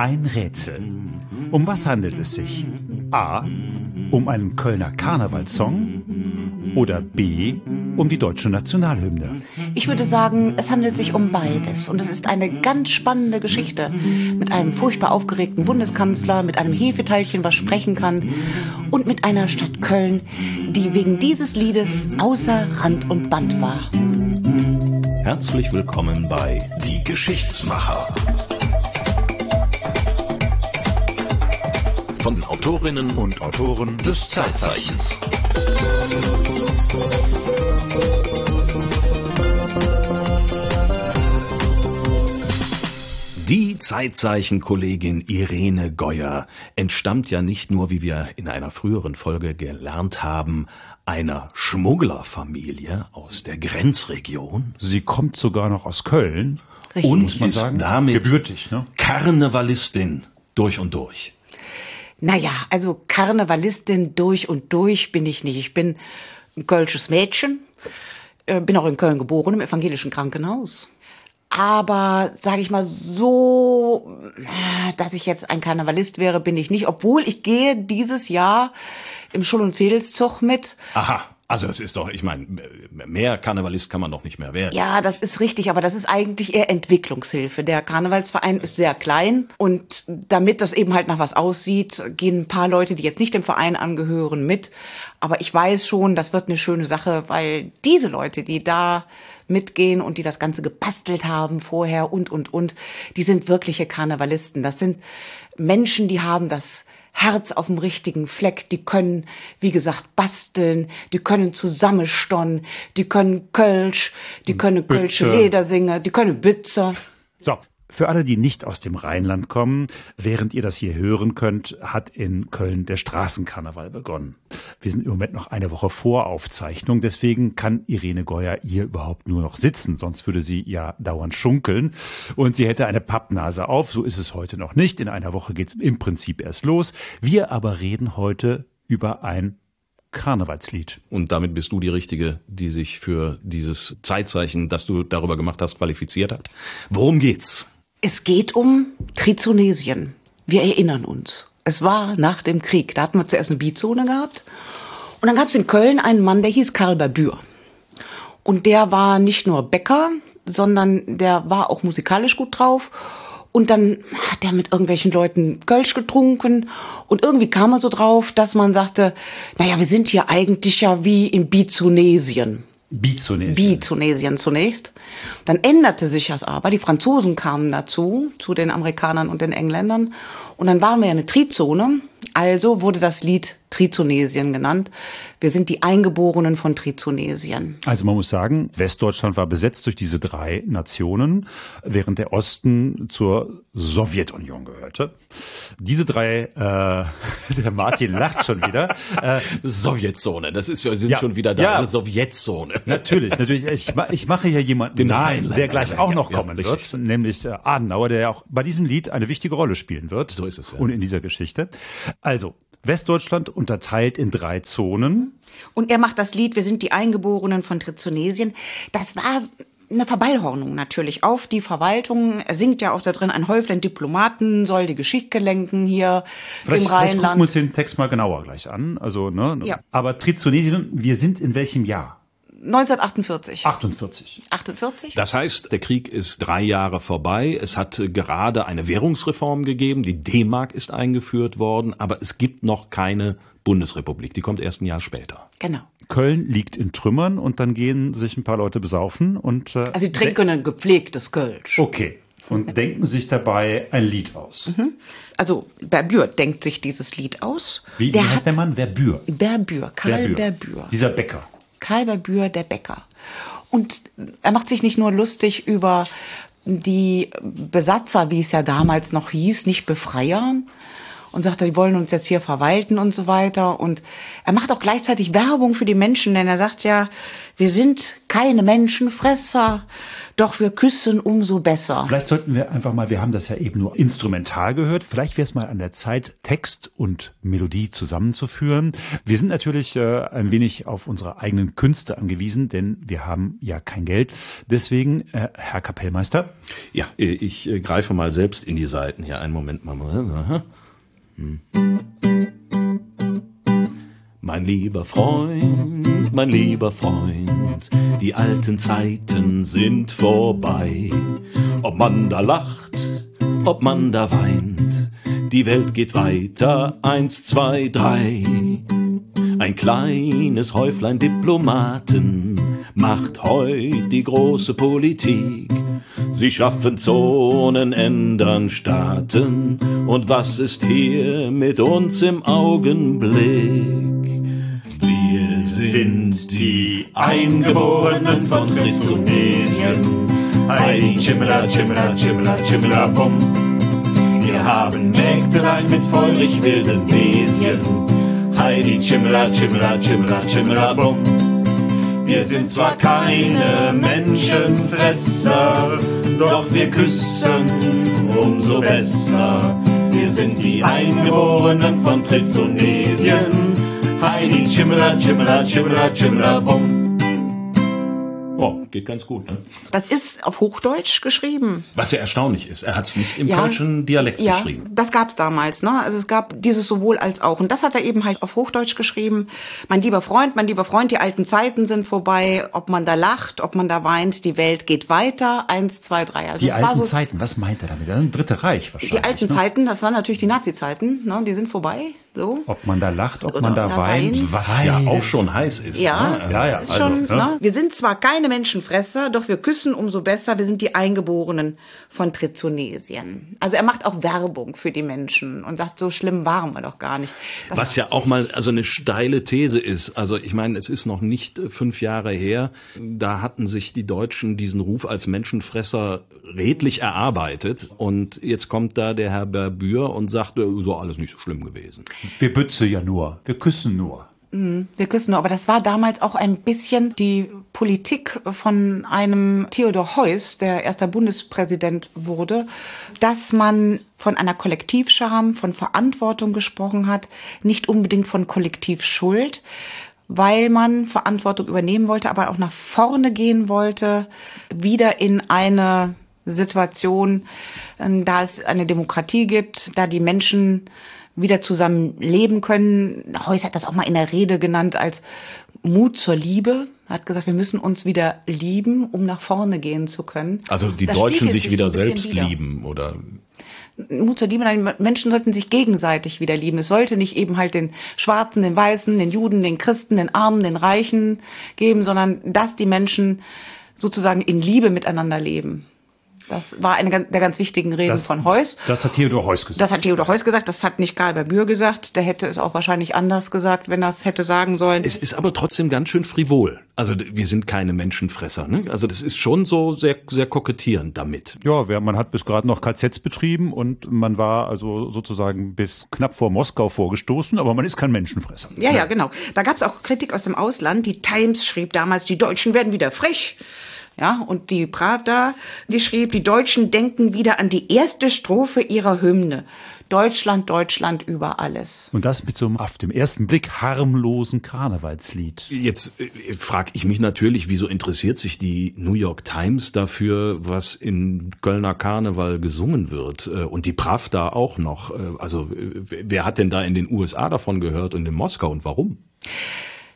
ein Rätsel. Um was handelt es sich? A. Um einen Kölner Karnevalssong oder B. Um die deutsche Nationalhymne? Ich würde sagen, es handelt sich um beides. Und es ist eine ganz spannende Geschichte. Mit einem furchtbar aufgeregten Bundeskanzler, mit einem Hefeteilchen, was sprechen kann. Und mit einer Stadt Köln, die wegen dieses Liedes außer Rand und Band war. Herzlich willkommen bei Die Geschichtsmacher. Von den Autorinnen und Autoren des Zeitzeichens. Die Zeitzeichen-Kollegin Irene Geuer entstammt ja nicht nur, wie wir in einer früheren Folge gelernt haben, einer Schmugglerfamilie aus der Grenzregion. Sie kommt sogar noch aus Köln. Richtig. Und man ist sagen, damit gebürtig, ne? Karnevalistin durch und durch. Naja, also Karnevalistin durch und durch bin ich nicht. Ich bin ein kölsches Mädchen, äh, bin auch in Köln geboren, im evangelischen Krankenhaus. Aber sage ich mal so, äh, dass ich jetzt ein Karnevalist wäre, bin ich nicht. Obwohl ich gehe dieses Jahr im Schul- und Fädelszug mit. Aha, also es ist doch, ich meine, mehr Karnevalist kann man doch nicht mehr werden. Ja, das ist richtig, aber das ist eigentlich eher Entwicklungshilfe. Der Karnevalsverein ist sehr klein und damit das eben halt nach was aussieht, gehen ein paar Leute, die jetzt nicht dem Verein angehören, mit. Aber ich weiß schon, das wird eine schöne Sache, weil diese Leute, die da mitgehen und die das Ganze gebastelt haben vorher und, und, und, die sind wirkliche Karnevalisten. Das sind Menschen, die haben das Herz auf dem richtigen Fleck, die können, wie gesagt, basteln, die können zusammenstonnen, die können Kölsch, die können Kölsche Bütze. Ledersinger, die können Bützer. So, für alle, die nicht aus dem Rheinland kommen, während ihr das hier hören könnt, hat in Köln der Straßenkarneval begonnen. Wir sind im Moment noch eine Woche vor Aufzeichnung, deswegen kann Irene Geuer hier überhaupt nur noch sitzen, sonst würde sie ja dauernd schunkeln und sie hätte eine Pappnase auf, so ist es heute noch nicht. In einer Woche geht's im Prinzip erst los. Wir aber reden heute über ein Karnevalslied. Und damit bist du die Richtige, die sich für dieses Zeitzeichen, das du darüber gemacht hast, qualifiziert hat. Worum geht's? Es geht um Trizonesien. Wir erinnern uns. Es war nach dem Krieg. Da hatten wir zuerst eine Bizone gehabt. Und dann gab es in Köln einen Mann, der hieß Karl Babür. Und der war nicht nur Bäcker, sondern der war auch musikalisch gut drauf. Und dann hat er mit irgendwelchen Leuten Kölsch getrunken. Und irgendwie kam er so drauf, dass man sagte, naja, wir sind hier eigentlich ja wie in Bizonesien. Bizonesien. Bizonesien zunächst. Dann änderte sich das aber. Die Franzosen kamen dazu, zu den Amerikanern und den Engländern. Und dann waren wir ja eine Trizone. Also wurde das Lied Trizonesien genannt. Wir sind die Eingeborenen von Trizonesien. Also man muss sagen, Westdeutschland war besetzt durch diese drei Nationen, während der Osten zur Sowjetunion gehörte. Diese drei, äh, der Martin lacht schon wieder. Äh, Sowjetzone, das ist, wir sind Ja. schon wieder da. Ja. Sowjetzone. natürlich, natürlich. Ich, ich mache hier jemanden Den Rheinländer. der gleich auch noch Ja, kommen richtig. wird, nämlich äh, Adenauer, der ja auch bei diesem Lied eine wichtige Rolle spielen wird. So ist es, ja. Und in dieser Geschichte. Also, Westdeutschland unterteilt in drei Zonen. Und er macht das Lied Wir sind die Eingeborenen von Trizonesien. Das war eine Verballhornung natürlich auf die Verwaltung. Er singt ja auch da drin, ein Häuflein Diplomaten soll die Geschicke lenken hier Vielleicht, im vielleicht gucken wir Rheinland. uns den Text mal genauer gleich an. Also, ne? Ja. Aber Trizonesien, wir sind in welchem Jahr? 1948. 48. 48? Das heißt, der Krieg ist drei Jahre vorbei. Es hat äh, gerade eine Währungsreform gegeben. Die D-Mark ist eingeführt worden, aber es gibt noch keine Bundesrepublik. Die kommt erst ein Jahr später. Genau. Köln liegt in Trümmern und dann gehen sich ein paar Leute besaufen und äh, Also sie trinken ein gepflegtes Kölsch. okay und denken sich dabei ein Lied aus. Also Berbür denkt sich dieses Lied aus. Wie, wie der heißt der Mann? Verbür. Berbür, Karl Berbür. Dieser Bäcker. Karl Berbür, der Bäcker. Und er macht sich nicht nur lustig über die Besatzer, wie es ja damals noch hieß, nicht Befreier. Und sagt, die wollen uns jetzt hier verwalten und so weiter. Und er macht auch gleichzeitig Werbung für die Menschen, denn er sagt ja, wir sind keine Menschenfresser, doch wir küssen umso besser. Vielleicht sollten wir einfach mal, wir haben das ja eben nur instrumental gehört, vielleicht wäre es mal an der Zeit, Text und Melodie zusammenzuführen. Wir sind natürlich äh, ein wenig auf unsere eigenen Künste angewiesen, denn wir haben ja kein Geld. Deswegen, äh, Herr Kapellmeister. Ja, ich äh, greife mal selbst in die Seiten hier. Einen Moment mal. Hm. Mein lieber Freund, mein lieber Freund, die alten Zeiten sind vorbei. Ob man da lacht, ob man da weint, die Welt geht weiter, eins, zwei, drei. Ein kleines Häuflein Diplomaten macht heut die große Politik. Sie schaffen Zonen, ändern Staaten. Und was ist hier mit uns im Augenblick? Wir sind die Eingeborenen von Trizonesien. Heidi, Chimla, Chimla, Chimla, Chimla, Bum. Wir haben Mägdelein mit feurig wilden Wesien. Heidi, Chimla, Chimla, Chimla, Chimla, Bum. Wir sind zwar keine Menschenfresser, doch wir küssen umso besser. Wir sind die Eingeborenen von Trizonesien. Heidi, Chimla, Chimla, Chimla, Chimla, Bum. Geht ganz gut, ne? Das ist auf Hochdeutsch geschrieben. Was ja erstaunlich ist, er hat es nicht im ja, kölschen Dialekt ja, geschrieben. Das gab's damals, ne? Also es gab dieses sowohl als auch. Und das hat er eben halt auf Hochdeutsch geschrieben. Mein lieber Freund, mein lieber Freund, die alten Zeiten sind vorbei. Ob man da lacht, ob man da weint, die Welt geht weiter. Eins, zwei, drei. Also die alten so, Zeiten, was meint er damit? Ein Dritte Reich wahrscheinlich. Die alten ne? Zeiten, das waren natürlich die Nazi-Zeiten, ne? Die sind vorbei. So. Ob man da lacht, ob Oder man da weint. Was ja auch schon heiß ist. Ja, ne? ja, ja. Ist also, schon, ne? Wir sind zwar keine Menschenfresser, doch wir küssen umso besser. Wir sind die Eingeborenen von Trizonesien. Also er macht auch Werbung für die Menschen und sagt, so schlimm waren wir doch gar nicht. Das Was ja auch mal also eine steile These ist. Also ich meine, es ist noch nicht fünf Jahre her. Da hatten sich die Deutschen diesen Ruf als Menschenfresser redlich erarbeitet. Und jetzt kommt da der Herr Berbür und sagt, so alles nicht so schlimm gewesen. Wir bütze ja nur, wir küssen nur. Mhm. Wir küssen nur. Aber das war damals auch ein bisschen die Politik von einem Theodor Heuss, der erster Bundespräsident wurde, dass man von einer Kollektivscham, von Verantwortung gesprochen hat, nicht unbedingt von Kollektivschuld, weil man Verantwortung übernehmen wollte, aber auch nach vorne gehen wollte, wieder in eine Situation, da es eine Demokratie gibt, da die Menschen wieder zusammen leben können. Heuss hat das auch mal in der Rede genannt als Mut zur Liebe. Er hat gesagt, wir müssen uns wieder lieben, um nach vorne gehen zu können. Also die das Deutschen sich wieder so selbst wieder. lieben oder Mut zur Liebe, nein, Menschen sollten sich gegenseitig wieder lieben. Es sollte nicht eben halt den Schwarzen, den Weißen, den Juden, den Christen, den Armen, den Reichen geben, sondern dass die Menschen sozusagen in Liebe miteinander leben. Das war eine der ganz wichtigen Reden das, von Heuss. Das hat Theodor Heuss gesagt. Das hat Theodor Heuss gesagt. Das hat nicht Karl Bühr gesagt. Der hätte es auch wahrscheinlich anders gesagt, wenn er es hätte sagen sollen. Es ist aber trotzdem ganz schön frivol. Also wir sind keine Menschenfresser. Ne? Also das ist schon so sehr, sehr kokettierend damit. Ja, man hat bis gerade noch KZs betrieben und man war also sozusagen bis knapp vor Moskau vorgestoßen, aber man ist kein Menschenfresser. Ja, ja, genau. Da gab es auch Kritik aus dem Ausland. Die Times schrieb damals, die Deutschen werden wieder frech. Ja, und die Pravda, die schrieb, die Deutschen denken wieder an die erste Strophe ihrer Hymne. Deutschland, Deutschland über alles. Und das mit so einem auf dem ersten Blick harmlosen Karnevalslied. Jetzt äh, frage ich mich natürlich, wieso interessiert sich die New York Times dafür, was in Kölner Karneval gesungen wird? Äh, und die Pravda auch noch. Äh, also wer hat denn da in den USA davon gehört und in Moskau und warum?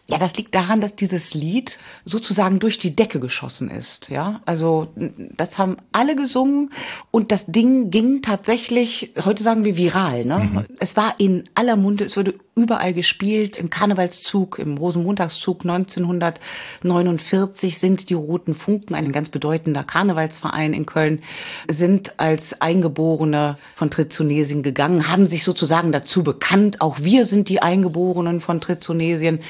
Ja, das liegt daran, dass dieses Lied sozusagen durch die Decke geschossen ist. Ja, also das haben alle gesungen und das Ding ging tatsächlich, heute sagen wir viral. Ne? Mhm. Es war in aller Munde, es wurde überall gespielt. Im Karnevalszug, im Rosenmontagszug 1949 sind die Roten Funken, ein ganz bedeutender Karnevalsverein in Köln, sind als Eingeborene von Trizonesien gegangen, haben sich sozusagen dazu bekannt. Auch wir sind die Eingeborenen von Trizonesien.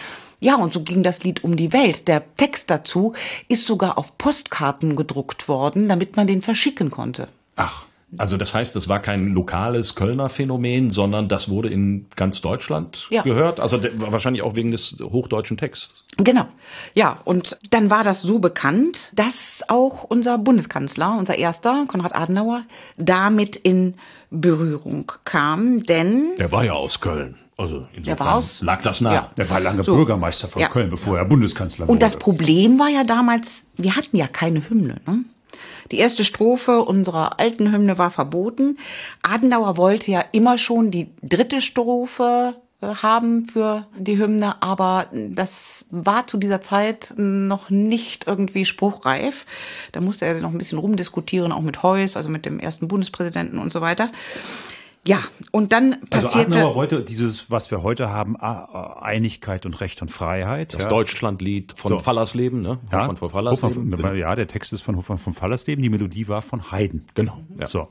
Ja, und so ging das Lied um die Welt. Der Text dazu ist sogar auf Postkarten gedruckt worden, damit man den verschicken konnte. Ach. Also das heißt, das war kein lokales Kölner Phänomen, sondern das wurde in ganz Deutschland Ja. gehört. Also wahrscheinlich auch wegen des hochdeutschen Texts. Genau. Ja, und dann war das so bekannt, dass auch unser Bundeskanzler, unser erster, Konrad Adenauer, damit in Berührung kam, denn Der war ja aus Köln. Also insofern lag das nah. Ja. Der war lange So. Bürgermeister von Ja. Köln, bevor er Bundeskanzler Und das wurde. Problem war ja damals, wir hatten ja keine Hymne. Ne? Die erste Strophe unserer alten Hymne war verboten. Adenauer wollte ja immer schon die dritte Strophe äh, haben für die Hymne, aber das war zu dieser Zeit noch nicht irgendwie spruchreif. Da musste er noch ein bisschen rumdiskutieren, auch mit Heuss, also mit dem ersten Bundespräsidenten und so weiter. Ja, und dann Also passierte... Adenauer wollte dieses, was wir heute haben, Einigkeit und Recht und Freiheit. Das ja. Deutschlandlied von So. Fallersleben, ne? Ja, Hofmann von Fallersleben. Hofmann- ja, der Text ist von Hofmann von Fallersleben, die Melodie war von Haydn. Genau, ja. So.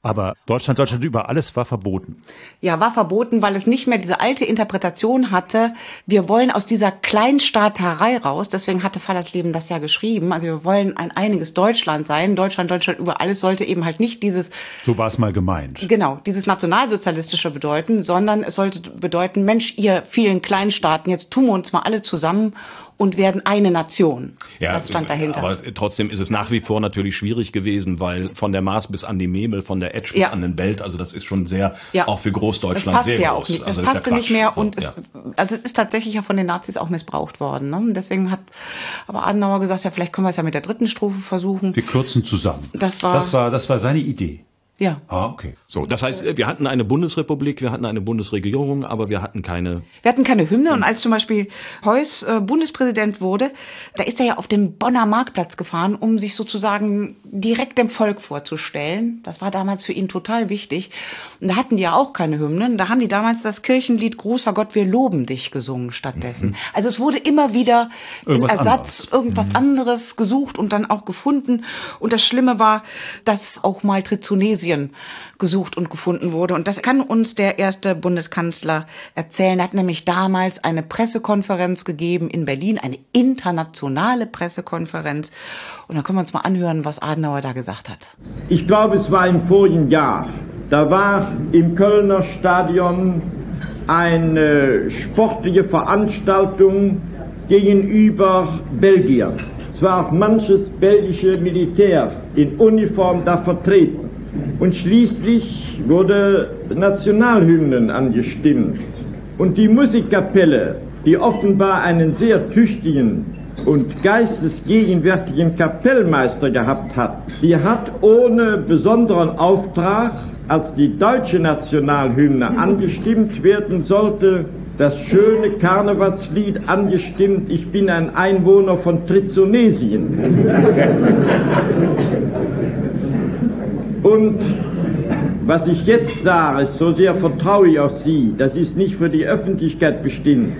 Aber Deutschland, Deutschland über alles war verboten. Ja, war verboten, weil es nicht mehr diese alte Interpretation hatte. Wir wollen aus dieser Kleinstaaterei raus. Deswegen hatte Fallersleben das ja geschrieben. Also wir wollen ein einiges Deutschland sein. Deutschland, Deutschland über alles sollte eben halt nicht dieses, So war es mal gemeint. genau, dieses nationalsozialistische bedeuten, sondern es sollte bedeuten, Mensch, ihr vielen Kleinstaaten, jetzt tun wir uns mal alle zusammen und werden eine Nation. das stand dahinter. Aber trotzdem ist es nach wie vor natürlich schwierig gewesen, weil von der Maas bis an die Memel, von der Etsch bis Ja. an den Belt, also das ist schon sehr, Ja. auch für Das Großdeutschland passt sehr ja groß. auch nicht. Das also ist ja passte nicht mehr So, und ja. es, also es ist tatsächlich ja von den Nazis auch missbraucht worden. Ne? Deswegen hat aber Adenauer gesagt, ja, vielleicht können wir es ja mit der dritten Strophe versuchen. Wir kürzen zusammen. Das war- das war, das war seine Idee. Ja. Ah, okay. So, das heißt, wir hatten eine Bundesrepublik, wir hatten eine Bundesregierung, aber wir hatten keine. Wir hatten keine Hymne und als zum Beispiel Heuss äh, Bundespräsident wurde, da ist er ja auf den Bonner Marktplatz gefahren, um sich sozusagen direkt dem Volk vorzustellen. Das war damals für ihn total wichtig. Und da hatten die ja auch keine Hymnen. Da haben die damals das Kirchenlied Großer Gott, wir loben dich gesungen stattdessen. Also es wurde immer wieder Irgendwas Ersatz, anderes. irgendwas anderes gesucht und dann auch gefunden. Und das Schlimme war, dass auch mal Trizonesien gesucht und gefunden wurde. Und das kann uns der erste Bundeskanzler erzählen. Er hat nämlich damals eine Pressekonferenz gegeben in Berlin, eine internationale Pressekonferenz. Und da können wir uns mal anhören, was Adenauer da gesagt hat. Ich glaube, es war im vorigen Jahr. Da war im Kölner Stadion eine sportliche Veranstaltung gegenüber Belgien. Es war auch manches belgische Militär in Uniform da vertreten. Und schließlich wurde Nationalhymnen angestimmt. Und die Musikkapelle, die offenbar einen sehr tüchtigen und geistesgegenwärtigen Kapellmeister gehabt hat, die hat ohne besonderen Auftrag, als die deutsche Nationalhymne angestimmt werden sollte, das schöne Karnevalslied angestimmt, ich bin ein Einwohner von Trizonesien. Und was ich jetzt sage, so sehr vertraue ich auf Sie, das ist nicht für die Öffentlichkeit bestimmt.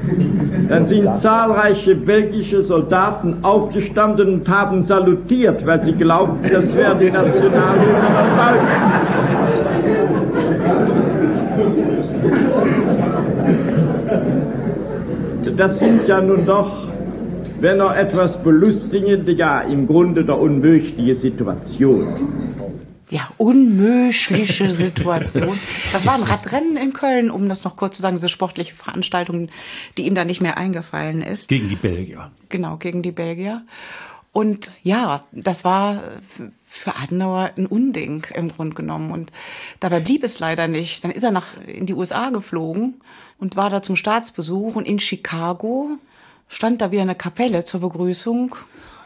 Dann sind zahlreiche belgische Soldaten aufgestanden und haben salutiert, weil sie glaubten, das wäre die Nationalhymne der Deutschen. Das sind ja nun doch, wenn auch etwas belustigende, ja im Grunde der unmögliche Situation. Ja, unmögliche Situation. Das war ein Radrennen in Köln, um das noch kurz zu sagen, diese sportliche Veranstaltung, die ihm da nicht mehr eingefallen ist. Gegen die Belgier. Genau, gegen die Belgier. Und ja, das war für Adenauer ein Unding im Grunde genommen. Und dabei blieb es leider nicht. Dann ist er nach, in die USA geflogen und war da zum Staatsbesuch. Und in Chicago stand da wieder eine Kapelle zur Begrüßung.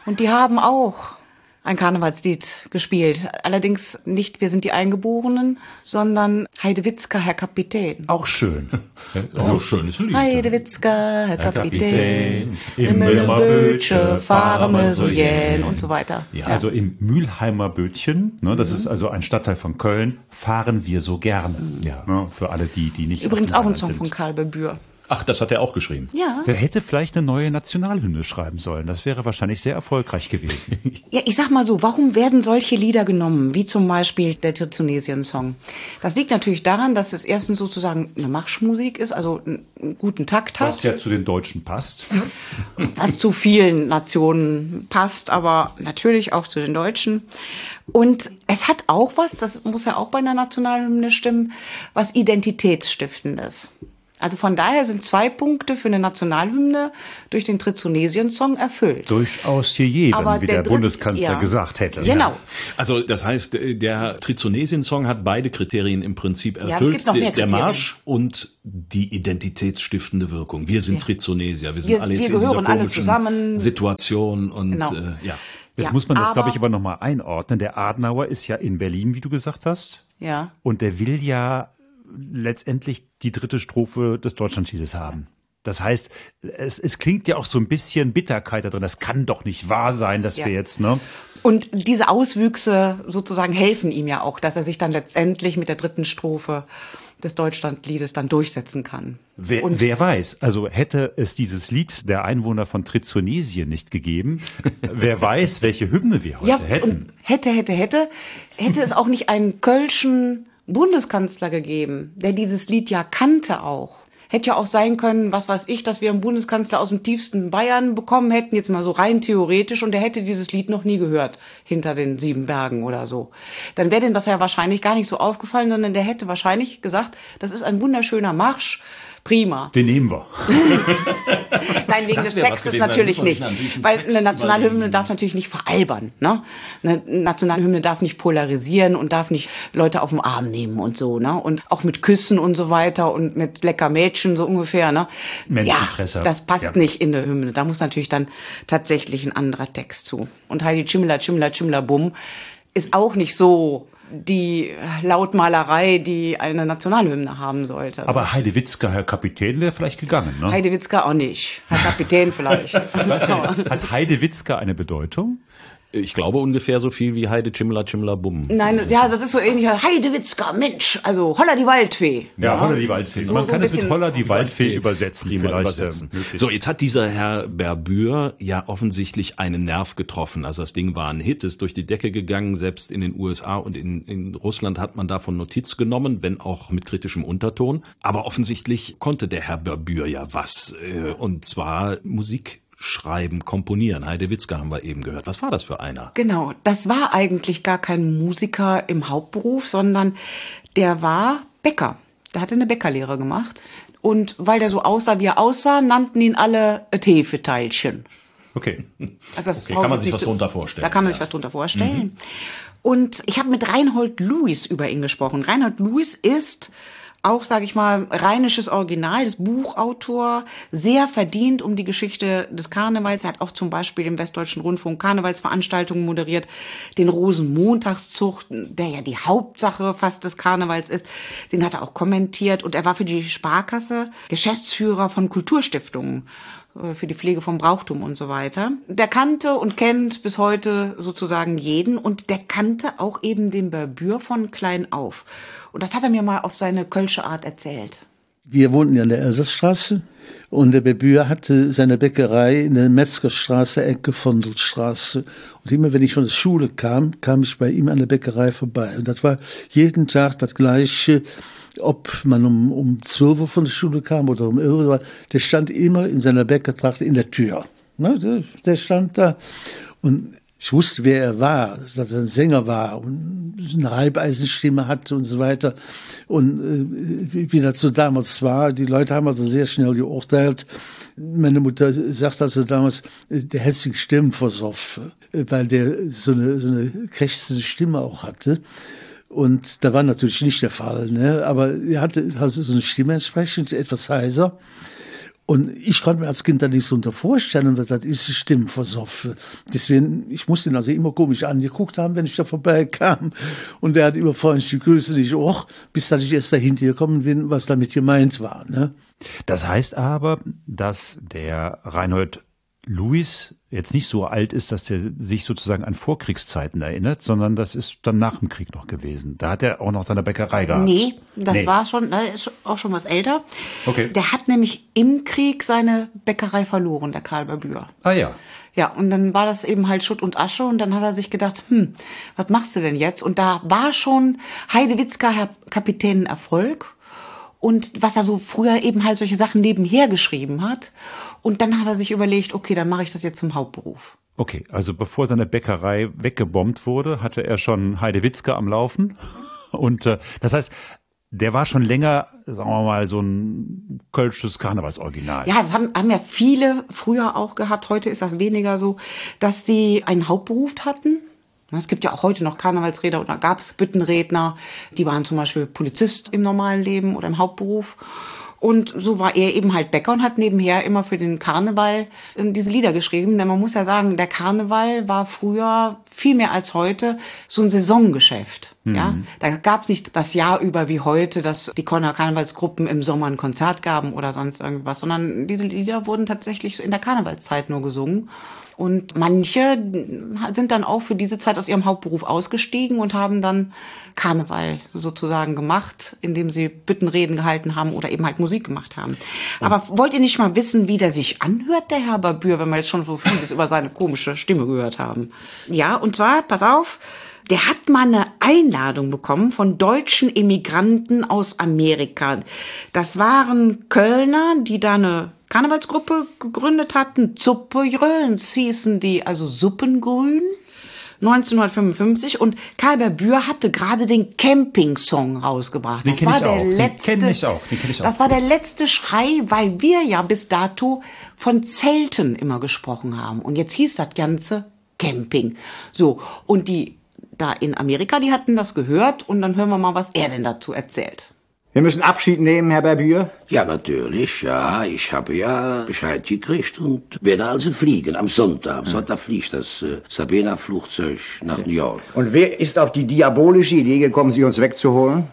Und die haben auch ein Karnevalslied gespielt. Allerdings nicht Wir sind die Eingeborenen, sondern Heidewitzka, Herr Kapitän. Auch schön. Also schönes Lied. Heidewitzka, Herr Kapitän, im im Müllerbötche Müllebötche fahren wir so jähn. und so weiter. Ja. Also im Mülheimer Bötchen, ne, das ist also ein Stadtteil von Köln, fahren wir so gerne. Ja. Ne, für alle die, die nicht. Übrigens auch ein Song sind. von Karl Bebür. Ach, das hat er auch geschrieben. Ja. Wer hätte vielleicht eine neue Nationalhymne schreiben sollen? Das wäre wahrscheinlich sehr erfolgreich gewesen. Ja, ich sag mal so, warum werden solche Lieder genommen, wie zum Beispiel der Tunesien-Song? Das liegt natürlich daran, dass es erstens sozusagen eine Marschmusik ist, also einen guten Takt hat. Was ja zu den Deutschen passt. was zu vielen Nationen passt, aber natürlich auch zu den Deutschen. Und es hat auch was, das muss ja auch bei einer Nationalhymne stimmen, was Identitätsstiftendes. Also von daher sind zwei Punkte für eine Nationalhymne durch den Trizonesien-Song erfüllt. Durchaus je jedem, Aber wie der der, Bundeskanzler ja. gesagt hätte. Genau. Also das heißt, der Trizonesien-Song hat beide Kriterien im Prinzip es erfüllt. gibt noch mehr der. Marsch und die identitätsstiftende Wirkung. Wir sind Trizonesier, wir sind Wir- alle jetzt wir in dieser gehören alle zusammen. Situation und Genau. äh, ja. Jetzt Ja, muss man das, glaube ich, aber- aber nochmal einordnen. Der Adenauer ist ja in Berlin, wie du gesagt hast. Ja. Und der will ja letztendlich die dritte Strophe des Deutschlandliedes haben. Das heißt, es, es klingt ja auch so ein bisschen Bitterkeit da drin. Das kann doch nicht wahr sein, dass Ja. wir jetzt, ne? Und diese Auswüchse sozusagen helfen ihm ja auch, dass er sich dann letztendlich mit der dritten Strophe des Deutschlandliedes dann durchsetzen kann. Wer, Und wer weiß, also hätte es dieses Lied der Einwohner von Trizonesien nicht gegeben, wer weiß, welche Hymne wir heute ja, hätten. hätte, hätte, hätte, hätte es auch nicht einen kölschen Bundeskanzler gegeben, der dieses Lied ja kannte auch. Hätte ja auch sein können, was weiß ich, dass wir einen Bundeskanzler aus dem tiefsten Bayern bekommen hätten, jetzt mal so rein theoretisch, und der hätte dieses Lied noch nie gehört, hinter den sieben Bergen oder so. Dann wäre dem das ja wahrscheinlich gar nicht so aufgefallen, sondern der hätte wahrscheinlich gesagt, das ist ein wunderschöner Marsch, prima. Den nehmen wir. Nein, wegen Das des Textes natürlich nicht. Weil eine Nationalhymne darf natürlich nicht veralbern. Ne? Eine Nationalhymne darf nicht polarisieren und darf nicht Leute auf den Arm nehmen und so. Ne? Und auch mit Küssen und so weiter und mit lecker Mädchen so ungefähr. Ne? Menschenfresser. Ja, das passt Ja. nicht in der Hymne. Da muss natürlich dann tatsächlich ein anderer Text zu. Und Heidi Chimla, Chimla, Chimla, Bum ist auch nicht so die Lautmalerei, die eine Nationalhymne haben sollte. Aber Heidewitzka, Herr Kapitän, wäre vielleicht gegangen, ne? Heidewitzka auch nicht. Herr Kapitän vielleicht. Hat Heidewitzka eine Bedeutung? Ich glaube ungefähr so viel wie Heide Chimla Chimla Bum. Nein, ja, das ist so ähnlich. Heidewitzka, Mensch, also Holla die Waldfee. Ja, Holla die Waldfee. So- Man so kann es mit Holla die Waldfee übersetzen, Prima vielleicht. übersetzen. ähm. So, jetzt hat dieser Herr Berbür ja offensichtlich einen Nerv getroffen. Also das Ding war ein Hit, ist durch die Decke gegangen. Selbst in den USA und in, in Russland hat man davon Notiz genommen, wenn auch mit kritischem Unterton. Aber offensichtlich konnte der Herr Berbür ja was. äh, Und zwar Musik schreiben, komponieren. Heide Witzka haben wir eben gehört. Was war das für einer? Genau, das war eigentlich gar kein Musiker im Hauptberuf, sondern der war Bäcker. Der hatte eine Bäckerlehre gemacht. Und weil der so aussah, wie er aussah, nannten ihn alle Hefeteilchen. Okay. Also das Okay, kann man sich was drunter vorstellen, Da kann man ja. sich was drunter vorstellen. Und ich habe mit Reinhold Lewis über ihn gesprochen. Reinhold Lewis ist auch, sage ich mal, rheinisches Original, ist Buchautor, sehr verdient um die Geschichte des Karnevals. Er hat auch zum Beispiel im Westdeutschen Rundfunk Karnevalsveranstaltungen moderiert, den Rosenmontagszug, der ja die Hauptsache fast des Karnevals ist, den hat er auch kommentiert. Und er war für die Sparkasse Geschäftsführer von Kulturstiftungen für die Pflege vom Brauchtum und so weiter. Der kannte und kennt bis heute sozusagen jeden und der kannte auch eben den Berbür von klein auf. Und das hat er mir mal auf seine kölsche Art erzählt. Wir wohnten ja in der Ersatzstraße und der Bebür hatte seine Bäckerei in der Metzgerstraße, Ecke Vondelstraße. Und immer wenn ich von der Schule kam, kam ich bei ihm an der Bäckerei vorbei. Und das war jeden Tag das Gleiche, ob man um, um 12 Uhr von der Schule kam oder um 11 Uhr, der stand immer in seiner Bäckertracht in der Tür. Ne, der, der stand da und ich wusste, wer er war, dass er ein Sänger war und eine Halbeisenstimme hatte und so weiter. Und äh, wie, das so damals war, die Leute haben also sehr schnell geurteilt. Meine Mutter sagt also damals, äh, der sich Stimmen versoffen, äh, weil der so eine, so eine krächzende Stimme auch hatte. Und da war natürlich nicht der Fall, ne? aber er hatte also so eine Stimme entsprechend, etwas heiser. Und ich konnte mir als Kind da nicht so unter vorstellen, was das ist, Stimmen versoffen. Deswegen, ich musste ihn also immer komisch angeguckt haben, wenn ich da vorbeikam. Und er hat immer freundlich gegrüßt und ich auch, bis dass ich erst dahinter gekommen bin, was damit gemeint war. Ne? Das heißt aber, dass der Reinhold Louis jetzt nicht so alt ist, dass er sich sozusagen an Vorkriegszeiten erinnert, sondern das ist dann nach dem Krieg noch gewesen. Da hat er auch noch seine Bäckerei gehabt. Nee, das nee. war schon, das ist auch schon was älter. Okay. Der hat nämlich im Krieg seine Bäckerei verloren, der Karl Babür. Ah ja. Ja, und dann war das eben halt Schutt und Asche und dann hat er sich gedacht, hm, was machst du denn jetzt? Und da war schon Heidewitzka Herr Kapitän Erfolg und was er so früher eben halt solche Sachen nebenher geschrieben hat. Und dann hat er sich überlegt, okay, dann mache ich das jetzt zum Hauptberuf. Okay, also bevor seine Bäckerei weggebombt wurde, hatte er schon Heidewitzka am Laufen. Und äh, das heißt, der war schon länger, sagen wir mal, so ein kölsches Karnevalsoriginal. Ja, das haben, haben ja viele früher auch gehabt. Heute ist das weniger so, dass sie einen Hauptberuf hatten es gibt ja auch heute noch Karnevalsräder oder gab es Büttenredner, die waren zum Beispiel Polizist im normalen Leben oder im Hauptberuf. Und so war er eben halt Bäcker und hat nebenher immer für den Karneval äh, diese Lieder geschrieben. Denn man muss ja sagen, der Karneval war früher viel mehr als heute so ein Saisongeschäft. Mhm. Ja, da gab es nicht das Jahr über wie heute, dass die Karnevalsgruppen im Sommer ein Konzert gaben oder sonst irgendwas, sondern diese Lieder wurden tatsächlich in der Karnevalszeit nur gesungen. Und manche sind dann auch für diese Zeit aus ihrem Hauptberuf ausgestiegen und haben dann Karneval sozusagen gemacht, indem sie Büttenreden gehalten haben oder eben halt Musik gemacht haben. Aber wollt ihr nicht mal wissen, wie der sich anhört, der Herr Babür, wenn wir jetzt schon so vieles über seine komische Stimme gehört haben? Ja, und zwar, pass auf, der hat mal eine Einladung bekommen von deutschen Immigranten aus Amerika. Das waren Kölner, die da eine Karnevalsgruppe gegründet hatten. Zuppejöns hießen die, also Suppengrün. 1955 und Karl Berbür hatte gerade den Camping-Song rausgebracht. Den kenne ich, auch. Den kenn ich auch. Den kenn ich auch. Das war der letzte Schrei, weil wir ja bis dato von Zelten immer gesprochen haben. Und jetzt hieß das Ganze Camping. So. Und die da in Amerika, die hatten das gehört und dann hören wir mal, was er denn dazu erzählt. Wir müssen Abschied nehmen, Herr Barbier. Ja, natürlich, ja. Ich habe ja Bescheid gekriegt und werde also fliegen am Sonntag. Am Sonntag fliegt das äh, Sabena-Flugzeug nach New York. Und wer ist auf die diabolische Idee gekommen, Sie uns wegzuholen?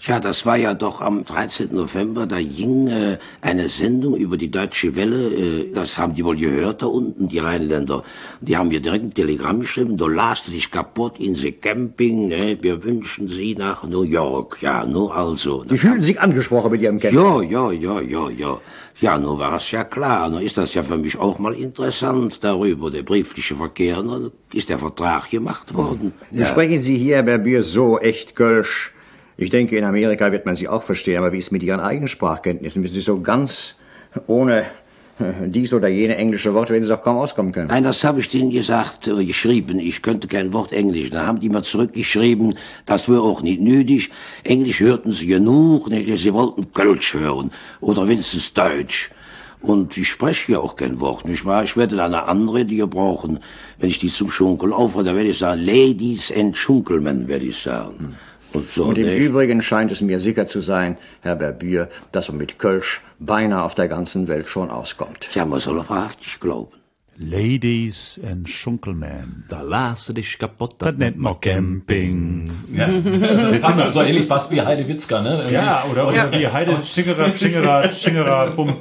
Ja, das war ja doch am 13. November, da ging äh, eine Sendung über die Deutsche Welle, äh, das haben die wohl gehört da unten, die Rheinländer. Die haben mir direkt ein Telegramm geschrieben, du lasst dich kaputt in the Camping, ne? wir wünschen Sie nach New York. Ja, nur also. Die fühlen sich angesprochen mit Ihrem Camping? Ja, ja, ja, ja, ja. Ja, nun war es ja klar, nun ist das ja für mich auch mal interessant darüber, der briefliche Verkehr, nun ist der Vertrag gemacht worden. Ja. Sprechen Sie hier, Herr Berbier, so echt Kölsch. Ich denke, in Amerika wird man Sie auch verstehen, aber wie ist mit Ihren eigenen Sprachkenntnissen? Müssen Sie so ganz ohne äh, dies oder jene englische Worte werden Sie doch kaum auskommen können. Nein, das habe ich denen gesagt, äh, geschrieben. Ich könnte kein Wort Englisch. Da haben die mal zurückgeschrieben, das wäre auch nicht nötig. Englisch hörten sie genug, nicht? sie wollten Kölsch hören oder wenigstens Deutsch. Und ich spreche ja auch kein Wort, nicht wahr? Ich werde eine andere, die wir brauchen. Wenn ich die zum Schunkeln aufhöre, dann werde ich sagen, Ladies and Schunkelmen, werde ich sagen. Hm. Und, so und im nicht. Übrigen scheint es mir sicher zu sein, Herr Berbier, dass man mit Kölsch beinahe auf der ganzen Welt schon auskommt. Ja, man soll wahrhaftig glauben. Ladies and Schunkelman. Da lasse dich kaputt, das, das nennt man Camping. Ja. fast so ähnlich fast wie Heide Witzka, ne? Ja, oder, oder wie Heide Schingerer, Schingerer, Schingerer, Bumm.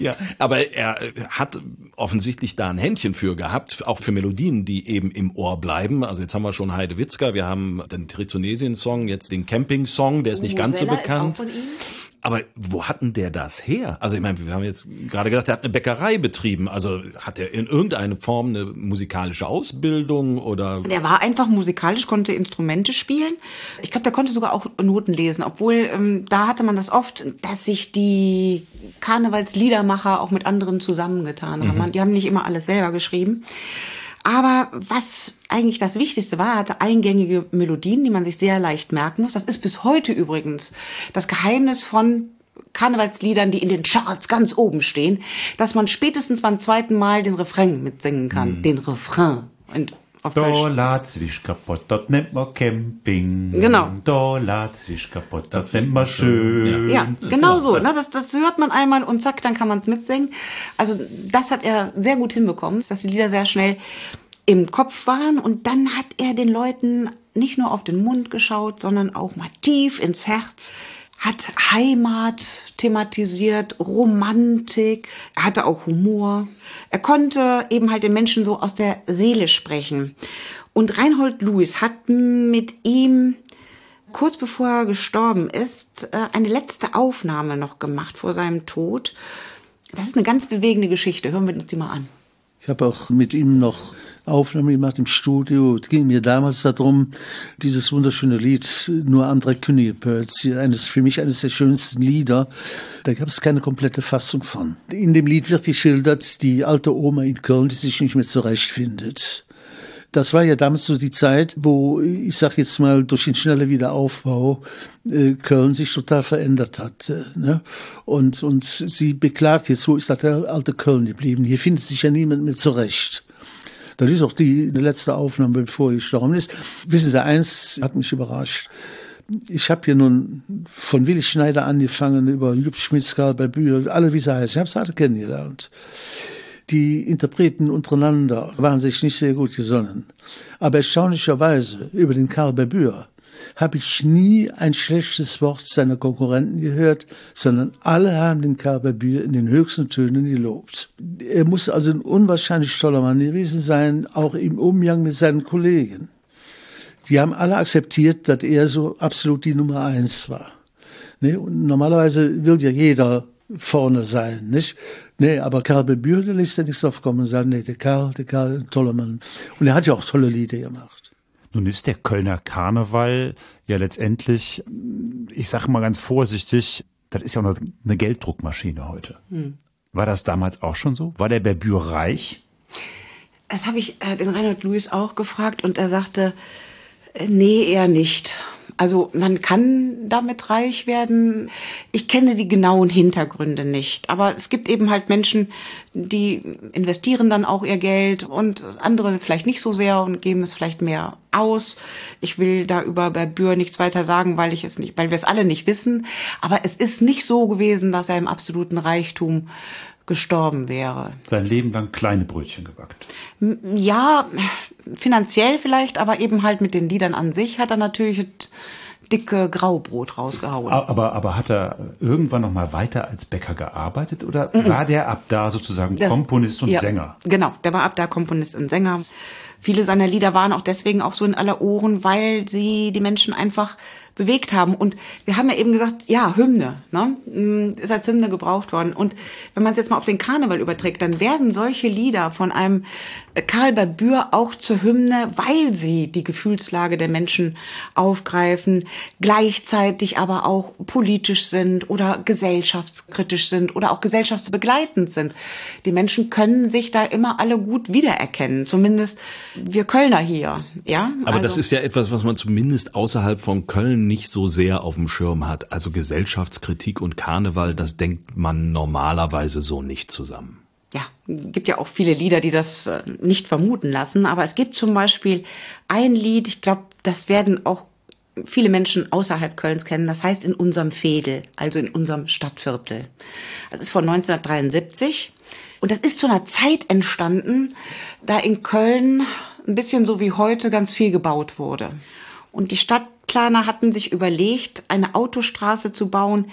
Ja, aber er hat offensichtlich da ein Händchen für gehabt, auch für Melodien, die eben im Ohr bleiben. Also jetzt haben wir schon Heide Witzka, wir haben den Trizonesien-Song, jetzt den Camping-Song, der ist nicht ganz so bekannt. Aber wo hatten der das her? Also ich meine, wir haben jetzt gerade gesagt, er hat eine Bäckerei betrieben. Also hat er in irgendeiner Form eine musikalische Ausbildung oder? Der war einfach musikalisch, konnte Instrumente spielen. Ich glaube, der konnte sogar auch Noten lesen, obwohl ähm, da hatte man das oft, dass sich die Karnevalsliedermacher auch mit anderen zusammengetan haben. Mhm. Die haben nicht immer alles selber geschrieben. Aber was eigentlich das Wichtigste war, hatte eingängige Melodien, die man sich sehr leicht merken muss. Das ist bis heute übrigens das Geheimnis von Karnevalsliedern, die in den Charts ganz oben stehen, dass man spätestens beim zweiten Mal den Refrain mitsingen kann. Mhm. Den Refrain. Und auf da lädt sich kaputt, das nennt man Camping. Genau. Da lädt sich kaputt, das nennt man schön. Ja, genau so. Ne? Das, das hört man einmal und zack, dann kann man es mitsingen. Also das hat er sehr gut hinbekommen, dass die Lieder sehr schnell im Kopf waren und dann hat er den Leuten nicht nur auf den Mund geschaut, sondern auch mal tief ins Herz. Hat Heimat thematisiert, Romantik, er hatte auch Humor. Er konnte eben halt den Menschen so aus der Seele sprechen. Und Reinhold Lewis hat mit ihm kurz bevor er gestorben ist, äh, eine letzte Aufnahme noch gemacht vor seinem Tod. Das ist eine ganz bewegende Geschichte. Hören wir uns die mal an. Ich habe auch mit ihm noch Aufnahmen gemacht im Studio. Es ging mir damals darum, dieses wunderschöne Lied Nur andere Königepölz, eines, für mich eines der schönsten Lieder. Da gab es keine komplette Fassung von. In dem Lied wird geschildert, die alte Oma in Köln, die sich nicht mehr zurechtfindet. Das war ja damals so die Zeit, wo, ich sag jetzt mal, durch den schnellen Wiederaufbau äh, Köln sich total verändert hat. Äh, ne? und, und sie beklagt jetzt, wo ist das alte Köln geblieben? Hier findet sich ja niemand mehr zurecht. Das ist auch die, die letzte Aufnahme, bevor er gestorben ist. Wissen Sie, eins hat mich überrascht. Ich habe hier nun von Willi Schneider angefangen, über Jupp Schmitz, Karl bei Bühr, alle wie sie heißen. Ich habe es alle kennengelernt die Interpreten untereinander waren sich nicht sehr gut gesonnen. Aber erstaunlicherweise über den Karl Babür habe ich nie ein schlechtes Wort seiner Konkurrenten gehört, sondern alle haben den Karl Babür in den höchsten Tönen gelobt. Er muss also ein unwahrscheinlich toller Mann gewesen sein, auch im Umgang mit seinen Kollegen. Die haben alle akzeptiert, dass er so absolut die Nummer eins war. Ne? Und normalerweise will ja jeder vorne sein, nicht? Nee, aber Karl Bebürde lässt er nichts aufkommen und sagt, nee, der Karl, der Karl, ein toller Mann. Und er hat ja auch tolle Lieder gemacht. Nun ist der Kölner Karneval ja letztendlich, ich sage mal ganz vorsichtig, das ist ja auch eine Gelddruckmaschine heute. Hm. War das damals auch schon so? War der Berbür reich? Das habe ich äh, den Reinhard Lewis auch gefragt und er sagte, äh, nee, eher nicht. Also man kann damit reich werden. Ich kenne die genauen Hintergründe nicht. Aber es gibt eben halt Menschen, die investieren dann auch ihr Geld und andere vielleicht nicht so sehr und geben es vielleicht mehr aus. Ich will da über Berbür nichts weiter sagen, weil ich es nicht, weil wir es alle nicht wissen. Aber es ist nicht so gewesen, dass er im absoluten Reichtum gestorben wäre. Sein Leben lang kleine Brötchen gebackt. Ja, finanziell vielleicht, aber eben halt mit den Liedern an sich hat er natürlich dicke Graubrot rausgehauen. Aber, aber hat er irgendwann noch mal weiter als Bäcker gearbeitet oder mhm. war der ab da sozusagen das, Komponist und ja, Sänger? Genau, der war ab da Komponist und Sänger. Viele seiner Lieder waren auch deswegen auch so in aller Ohren, weil sie die Menschen einfach bewegt haben. Und wir haben ja eben gesagt, ja, Hymne, ne? Mm, ist als Hymne gebraucht worden. Und wenn man es jetzt mal auf den Karneval überträgt, dann werden solche Lieder von einem Karl Babür auch zur Hymne, weil sie die Gefühlslage der Menschen aufgreifen, gleichzeitig aber auch politisch sind oder gesellschaftskritisch sind oder auch gesellschaftsbegleitend sind. Die Menschen können sich da immer alle gut wiedererkennen, zumindest wir Kölner hier, ja. Aber also, das ist ja etwas, was man zumindest außerhalb von Köln nicht so sehr auf dem Schirm hat. Also Gesellschaftskritik und Karneval, das denkt man normalerweise so nicht zusammen ja, gibt ja auch viele Lieder, die das äh, nicht vermuten lassen, aber es gibt zum Beispiel ein Lied, ich glaube, das werden auch viele Menschen außerhalb Kölns kennen, das heißt in unserem Fädel, also in unserem Stadtviertel. Das ist von 1973 und das ist zu einer Zeit entstanden, da in Köln ein bisschen so wie heute ganz viel gebaut wurde. Und die Stadtplaner hatten sich überlegt, eine Autostraße zu bauen,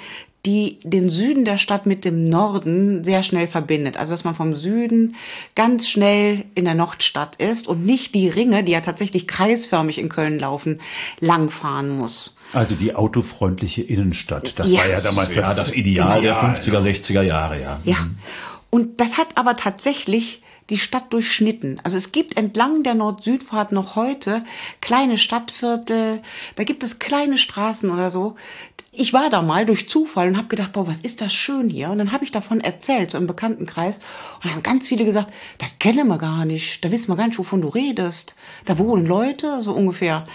die den Süden der Stadt mit dem Norden sehr schnell verbindet. Also dass man vom Süden ganz schnell in der Nordstadt ist und nicht die Ringe, die ja tatsächlich kreisförmig in Köln laufen, langfahren muss. Also die autofreundliche Innenstadt. Das ja. war ja damals ja, das, Ideal der 50er, 60er Jahre, ja. Ja. Mhm. Und das hat aber tatsächlich die Stadt durchschnitten. Also es gibt entlang der Nord-Süd-Fahrt noch heute kleine Stadtviertel, da gibt es kleine Straßen oder so. Ich war da mal durch Zufall und habe gedacht, boah, was ist das schön hier? Und dann habe ich davon erzählt, so im Bekanntenkreis. Und dann haben ganz viele gesagt, das kennen wir gar nicht, da wissen wir gar nicht, wovon du redest. Da wohnen Leute, so ungefähr.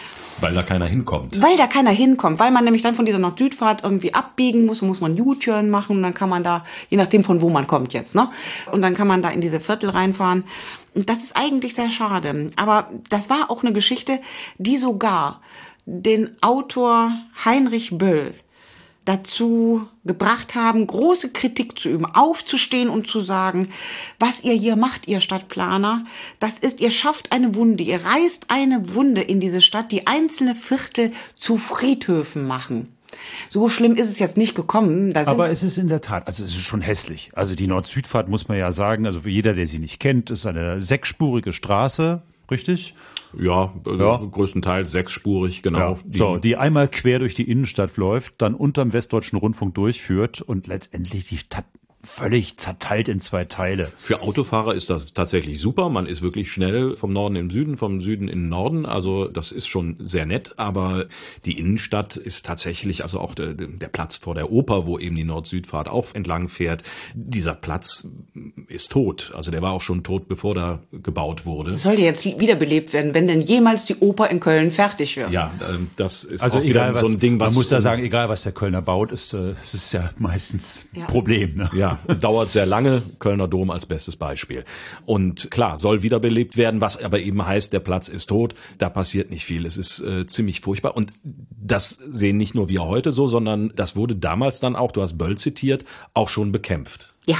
Weil da keiner hinkommt. Weil da keiner hinkommt, weil man nämlich dann von dieser Nord-Süd-Fahrt irgendwie abbiegen muss, muss man U-Turn machen und dann kann man da, je nachdem von wo man kommt jetzt, ne? Und dann kann man da in diese Viertel reinfahren. Und das ist eigentlich sehr schade. Aber das war auch eine Geschichte, die sogar den Autor Heinrich Böll dazu gebracht haben, große Kritik zu üben, aufzustehen und zu sagen, was ihr hier macht, ihr Stadtplaner, das ist, ihr schafft eine Wunde, ihr reißt eine Wunde in diese Stadt, die einzelne Viertel zu Friedhöfen machen. So schlimm ist es jetzt nicht gekommen. Aber es ist in der Tat, also es ist schon hässlich. Also die Nord-Süd-Fahrt muss man ja sagen, also für jeder, der sie nicht kennt, ist eine sechsspurige Straße, richtig? Ja, äh, ja. größtenteils sechsspurig, genau. Ja. Die so, die einmal quer durch die Innenstadt läuft, dann unterm Westdeutschen Rundfunk durchführt und letztendlich die Stadt völlig zerteilt in zwei Teile. Für Autofahrer ist das tatsächlich super. Man ist wirklich schnell vom Norden in den Süden, vom Süden in den Norden. Also das ist schon sehr nett. Aber die Innenstadt ist tatsächlich, also auch der, der Platz vor der Oper, wo eben die Nord-Süd-Fahrt auch entlang fährt. Dieser Platz ist tot. Also der war auch schon tot, bevor da gebaut wurde. Soll der jetzt wiederbelebt werden, wenn denn jemals die Oper in Köln fertig wird? Ja, ähm, das ist also auch egal, so ein Ding, was... Man muss ja sagen, egal was der Kölner baut, ist, äh, es ist ja meistens ja. Problem. Ne? Ja, dauert sehr lange. Kölner Dom als bestes Beispiel. Und klar, soll wiederbelebt werden, was aber eben heißt, der Platz ist tot. Da passiert nicht viel. Es ist äh, ziemlich furchtbar. Und das sehen nicht nur wir heute so, sondern das wurde damals dann auch, du hast Böll zitiert, auch schon bekämpft. Ja,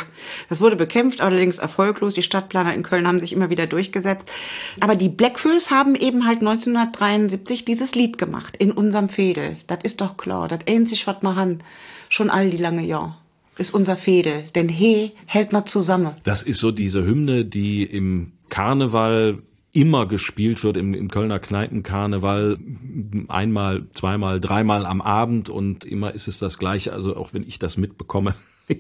das wurde bekämpft, allerdings erfolglos. Die Stadtplaner in Köln haben sich immer wieder durchgesetzt. Aber die Blackfoes haben eben halt 1973 dieses Lied gemacht, in unserem Fädel. Das ist doch klar, das ähnelt sich was han, schon all die lange Jahr ist unser Fädel, denn He hält man zusammen. Das ist so diese Hymne, die im Karneval immer gespielt wird im, im Kölner Kneipenkarneval einmal, zweimal, dreimal am Abend und immer ist es das gleiche. Also auch wenn ich das mitbekomme.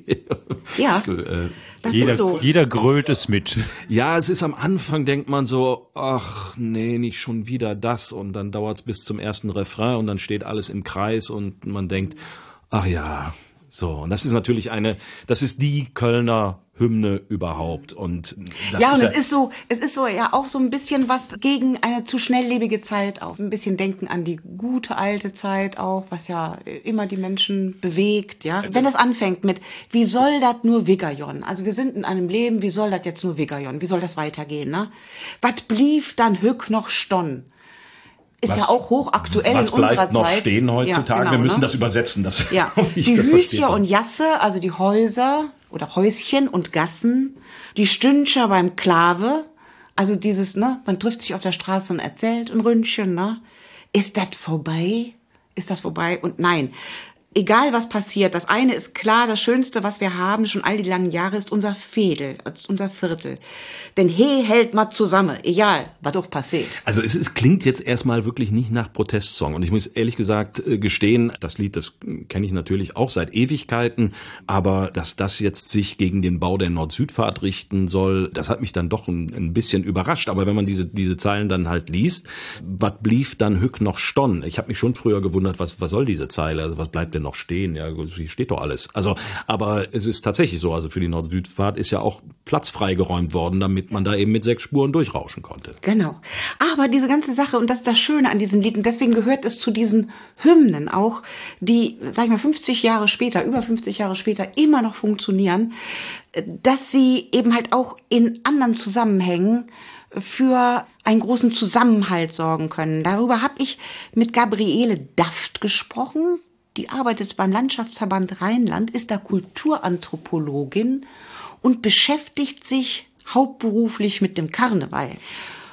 ja, äh, jeder, so. jeder grölt es mit. Ja, es ist am Anfang denkt man so, ach nee, nicht schon wieder das und dann dauert es bis zum ersten Refrain und dann steht alles im Kreis und man denkt, ach ja, so, und das ist natürlich eine, das ist die Kölner Hymne überhaupt. Und ja, und es ist so, es ist so ja auch so ein bisschen was gegen eine zu schnelllebige Zeit auch. Ein bisschen denken an die gute alte Zeit auch, was ja immer die Menschen bewegt, ja. Wenn es anfängt mit, wie soll das nur Wiggerjon? Also wir sind in einem Leben, wie soll das jetzt nur Wiggerjon? Wie soll das weitergehen, ne? Was blieb dann Hück noch stonn? Ist was, ja auch hochaktuell in unserer bleibt noch stehen heutzutage? Ja, genau, Wir müssen ne? das übersetzen. Das ja. die Hüsje und Jasse, also die Häuser oder Häuschen und Gassen, die Stündscher beim Klave, also dieses, ne, man trifft sich auf der Straße und erzählt ein Ründchen, ne? Ist das vorbei? Ist das vorbei? Und nein, egal was passiert, das eine ist klar, das Schönste, was wir haben, schon all die langen Jahre, ist unser Fädel, ist unser Viertel. Denn he hält mal zusammen, egal, was doch passiert. Also es, es klingt jetzt erstmal wirklich nicht nach Protestsong. Und ich muss ehrlich gesagt äh, gestehen, das Lied, das kenne ich natürlich auch seit Ewigkeiten, aber dass das jetzt sich gegen den Bau der Nord-Süd-Fahrt richten soll, das hat mich dann doch ein, ein, bisschen überrascht. Aber wenn man diese, diese Zeilen dann halt liest, was blieb dann Hück noch stonn? Ich habe mich schon früher gewundert, was, was soll diese Zeile? Also was bleibt denn noch stehen? Ja, hier steht doch alles. Also, aber es ist tatsächlich so. Also für die Nord-Süd-Fahrt ist ja auch Platz freigeräumt worden, damit man da eben mit sechs Spuren durchrauschen konnte. Genau. Aber diese ganze Sache, und das ist das Schöne an diesem Lied, und deswegen gehört es zu diesen Hymnen auch, die, sag ich mal, 50 Jahre später, über 50 Jahre später immer noch funktionieren, dass sie eben halt auch in anderen Zusammenhängen für einen großen Zusammenhalt sorgen können. Darüber habe ich mit Gabriele Daft gesprochen die arbeitet beim Landschaftsverband Rheinland, ist da Kulturanthropologin und beschäftigt sich hauptberuflich mit dem Karneval.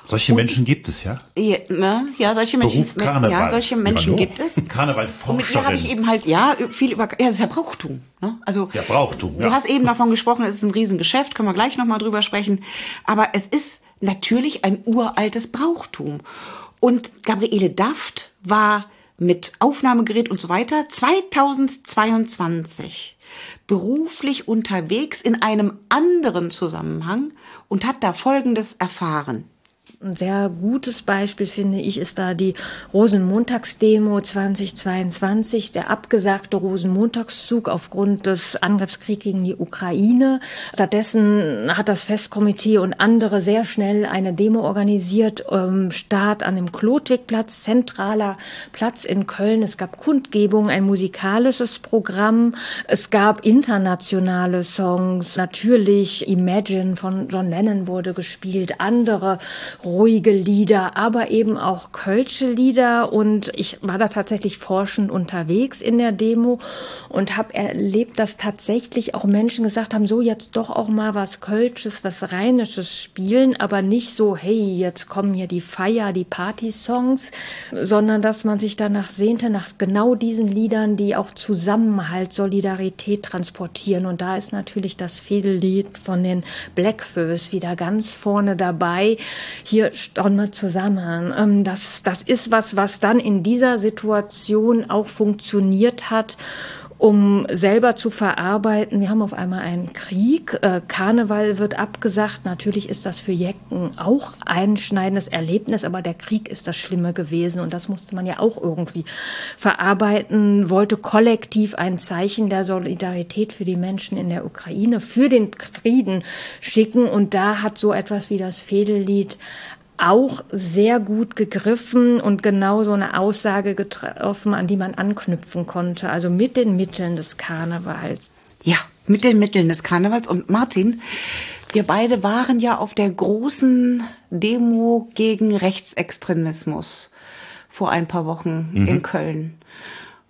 Solche und, Menschen gibt es, ja? Ja, ne? ja solche Menschen, Beruf Karneval. ja, solche Menschen gibt es. Karnevalforscherin. Und mit ihr habe ich eben halt, ja, viel über, ja, das ist ja Brauchtum, ne? Also. Ja, Brauchtum, ja. Du hast eben davon gesprochen, es ist ein Riesengeschäft, können wir gleich nochmal drüber sprechen. Aber es ist natürlich ein uraltes Brauchtum. Und Gabriele Daft war mit Aufnahmegerät und so weiter 2022 beruflich unterwegs in einem anderen Zusammenhang und hat da Folgendes erfahren. Ein sehr gutes Beispiel finde ich ist da die Rosenmontagsdemo 2022, der abgesagte Rosenmontagszug aufgrund des Angriffskriegs gegen die Ukraine. Stattdessen hat das Festkomitee und andere sehr schnell eine Demo organisiert, ähm, Start an dem Klotwigplatz, zentraler Platz in Köln. Es gab Kundgebung, ein musikalisches Programm, es gab internationale Songs, natürlich Imagine von John Lennon wurde gespielt, andere ruhige Lieder, aber eben auch kölsche Lieder. Und ich war da tatsächlich forschend unterwegs in der Demo und habe erlebt, dass tatsächlich auch Menschen gesagt haben, so jetzt doch auch mal was Kölsches, was Rheinisches spielen, aber nicht so, hey, jetzt kommen hier die Feier, die Party-Songs, sondern dass man sich danach sehnte, nach genau diesen Liedern, die auch Zusammenhalt, Solidarität transportieren. Und da ist natürlich das Fädellied von den Blackfoes wieder ganz vorne dabei. Hier wir zusammen. Ähm, das, das ist was, was dann in dieser Situation auch funktioniert hat um selber zu verarbeiten. Wir haben auf einmal einen Krieg. Äh, Karneval wird abgesagt. Natürlich ist das für Jecken auch ein schneidendes Erlebnis, aber der Krieg ist das Schlimme gewesen und das musste man ja auch irgendwie verarbeiten, wollte kollektiv ein Zeichen der Solidarität für die Menschen in der Ukraine, für den Frieden schicken und da hat so etwas wie das Fädellied auch sehr gut gegriffen und genau so eine Aussage getroffen, an die man anknüpfen konnte, also mit den Mitteln des Karnevals. Ja, mit den Mitteln des Karnevals. Und Martin, wir beide waren ja auf der großen Demo gegen Rechtsextremismus vor ein paar Wochen mhm. in Köln,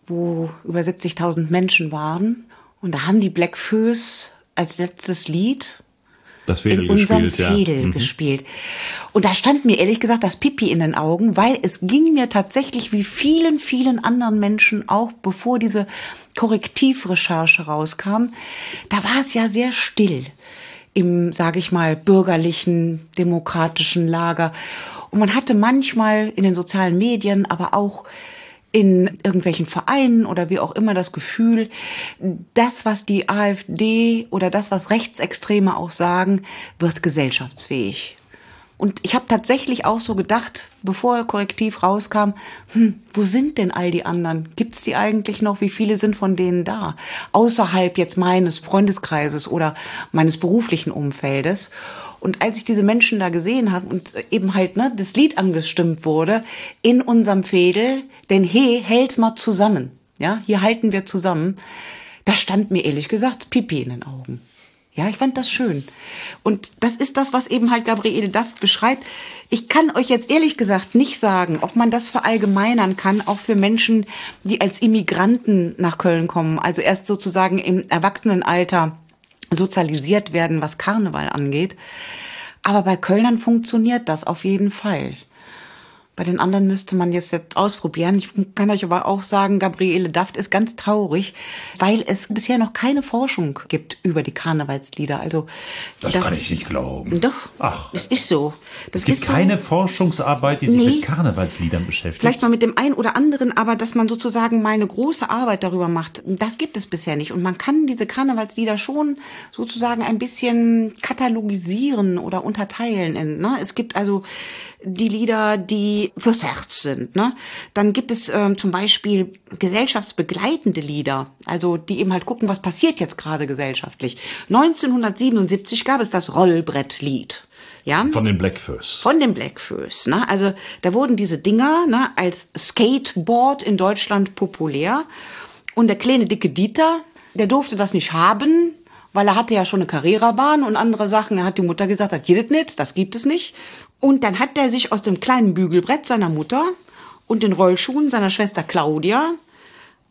wo über 70.000 Menschen waren. Und da haben die Black Föß als letztes Lied das Fädel in unserem gespielt, Fädel ja. Mhm. gespielt. Und da stand mir ehrlich gesagt das Pipi in den Augen, weil es ging mir tatsächlich wie vielen, vielen anderen Menschen auch, bevor diese Korrektivrecherche rauskam, da war es ja sehr still im, sage ich mal, bürgerlichen, demokratischen Lager. Und man hatte manchmal in den sozialen Medien, aber auch in irgendwelchen Vereinen oder wie auch immer das Gefühl, das, was die AfD oder das, was Rechtsextreme auch sagen, wird gesellschaftsfähig. Und ich habe tatsächlich auch so gedacht, bevor Korrektiv rauskam, hm, wo sind denn all die anderen? Gibt's die eigentlich noch? Wie viele sind von denen da? Außerhalb jetzt meines Freundeskreises oder meines beruflichen Umfeldes. Und als ich diese Menschen da gesehen habe und eben halt ne, das Lied angestimmt wurde in unserem Fädel, denn he hält mal zusammen, ja, hier halten wir zusammen, da stand mir ehrlich gesagt Pipi in den Augen. Ja, ich fand das schön. Und das ist das, was eben halt Gabriele Duff beschreibt. Ich kann euch jetzt ehrlich gesagt nicht sagen, ob man das verallgemeinern kann, auch für Menschen, die als Immigranten nach Köln kommen, also erst sozusagen im Erwachsenenalter sozialisiert werden, was Karneval angeht. Aber bei Kölnern funktioniert das auf jeden Fall. Bei den anderen müsste man jetzt, jetzt ausprobieren. Ich kann euch aber auch sagen, Gabriele Daft ist ganz traurig, weil es bisher noch keine Forschung gibt über die Karnevalslieder. Also das, das kann ich nicht glauben. Doch. Ach, es ist so. Das es gibt keine so. Forschungsarbeit, die sich nee, mit Karnevalsliedern beschäftigt. Vielleicht mal mit dem einen oder anderen, aber dass man sozusagen mal eine große Arbeit darüber macht, das gibt es bisher nicht. Und man kann diese Karnevalslieder schon sozusagen ein bisschen katalogisieren oder unterteilen. In, ne? Es gibt also die Lieder, die fürs Herz sind. Ne? Dann gibt es ähm, zum Beispiel gesellschaftsbegleitende Lieder, also die eben halt gucken, was passiert jetzt gerade gesellschaftlich. 1977 gab es das Rollbrettlied. Ja? Von den Blackfoes. Von den Blackfoes. Ne? Also da wurden diese Dinger ne, als Skateboard in Deutschland populär. Und der kleine dicke Dieter, der durfte das nicht haben, weil er hatte ja schon eine Carrera-Bahn und andere Sachen. Er hat die Mutter gesagt, das geht nicht, das gibt es nicht. Und dann hat er sich aus dem kleinen Bügelbrett seiner Mutter und den Rollschuhen seiner Schwester Claudia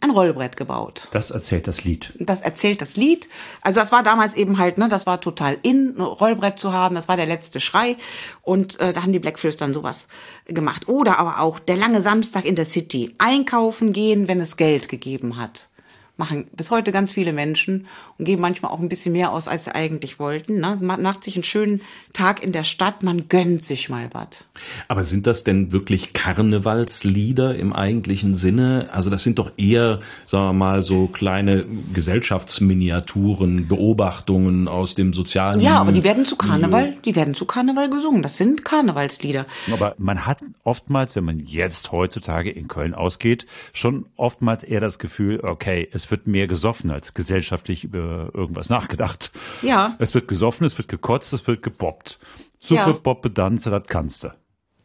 ein Rollbrett gebaut. Das erzählt das Lied. Das erzählt das Lied. Also das war damals eben halt, ne, das war total in, ein Rollbrett zu haben. Das war der letzte Schrei. Und äh, da haben die Blackfish dann sowas gemacht. Oder aber auch der lange Samstag in der City. Einkaufen gehen, wenn es Geld gegeben hat machen bis heute ganz viele Menschen und geben manchmal auch ein bisschen mehr aus, als sie eigentlich wollten. Ne? Man macht sich einen schönen Tag in der Stadt, man gönnt sich mal was. Aber sind das denn wirklich Karnevalslieder im eigentlichen Sinne? Also das sind doch eher, sagen wir mal, so kleine Gesellschaftsminiaturen, Beobachtungen aus dem sozialen Ja, aber die werden zu Karneval, die werden zu Karneval gesungen. Das sind Karnevalslieder. Aber man hat oftmals, wenn man jetzt heutzutage in Köln ausgeht, schon oftmals eher das Gefühl, okay, es wird mehr gesoffen als gesellschaftlich über irgendwas nachgedacht. Ja. Es wird gesoffen, es wird gekotzt, es wird gebobbt. So ja. wird Bob bedanzt, das kannst du.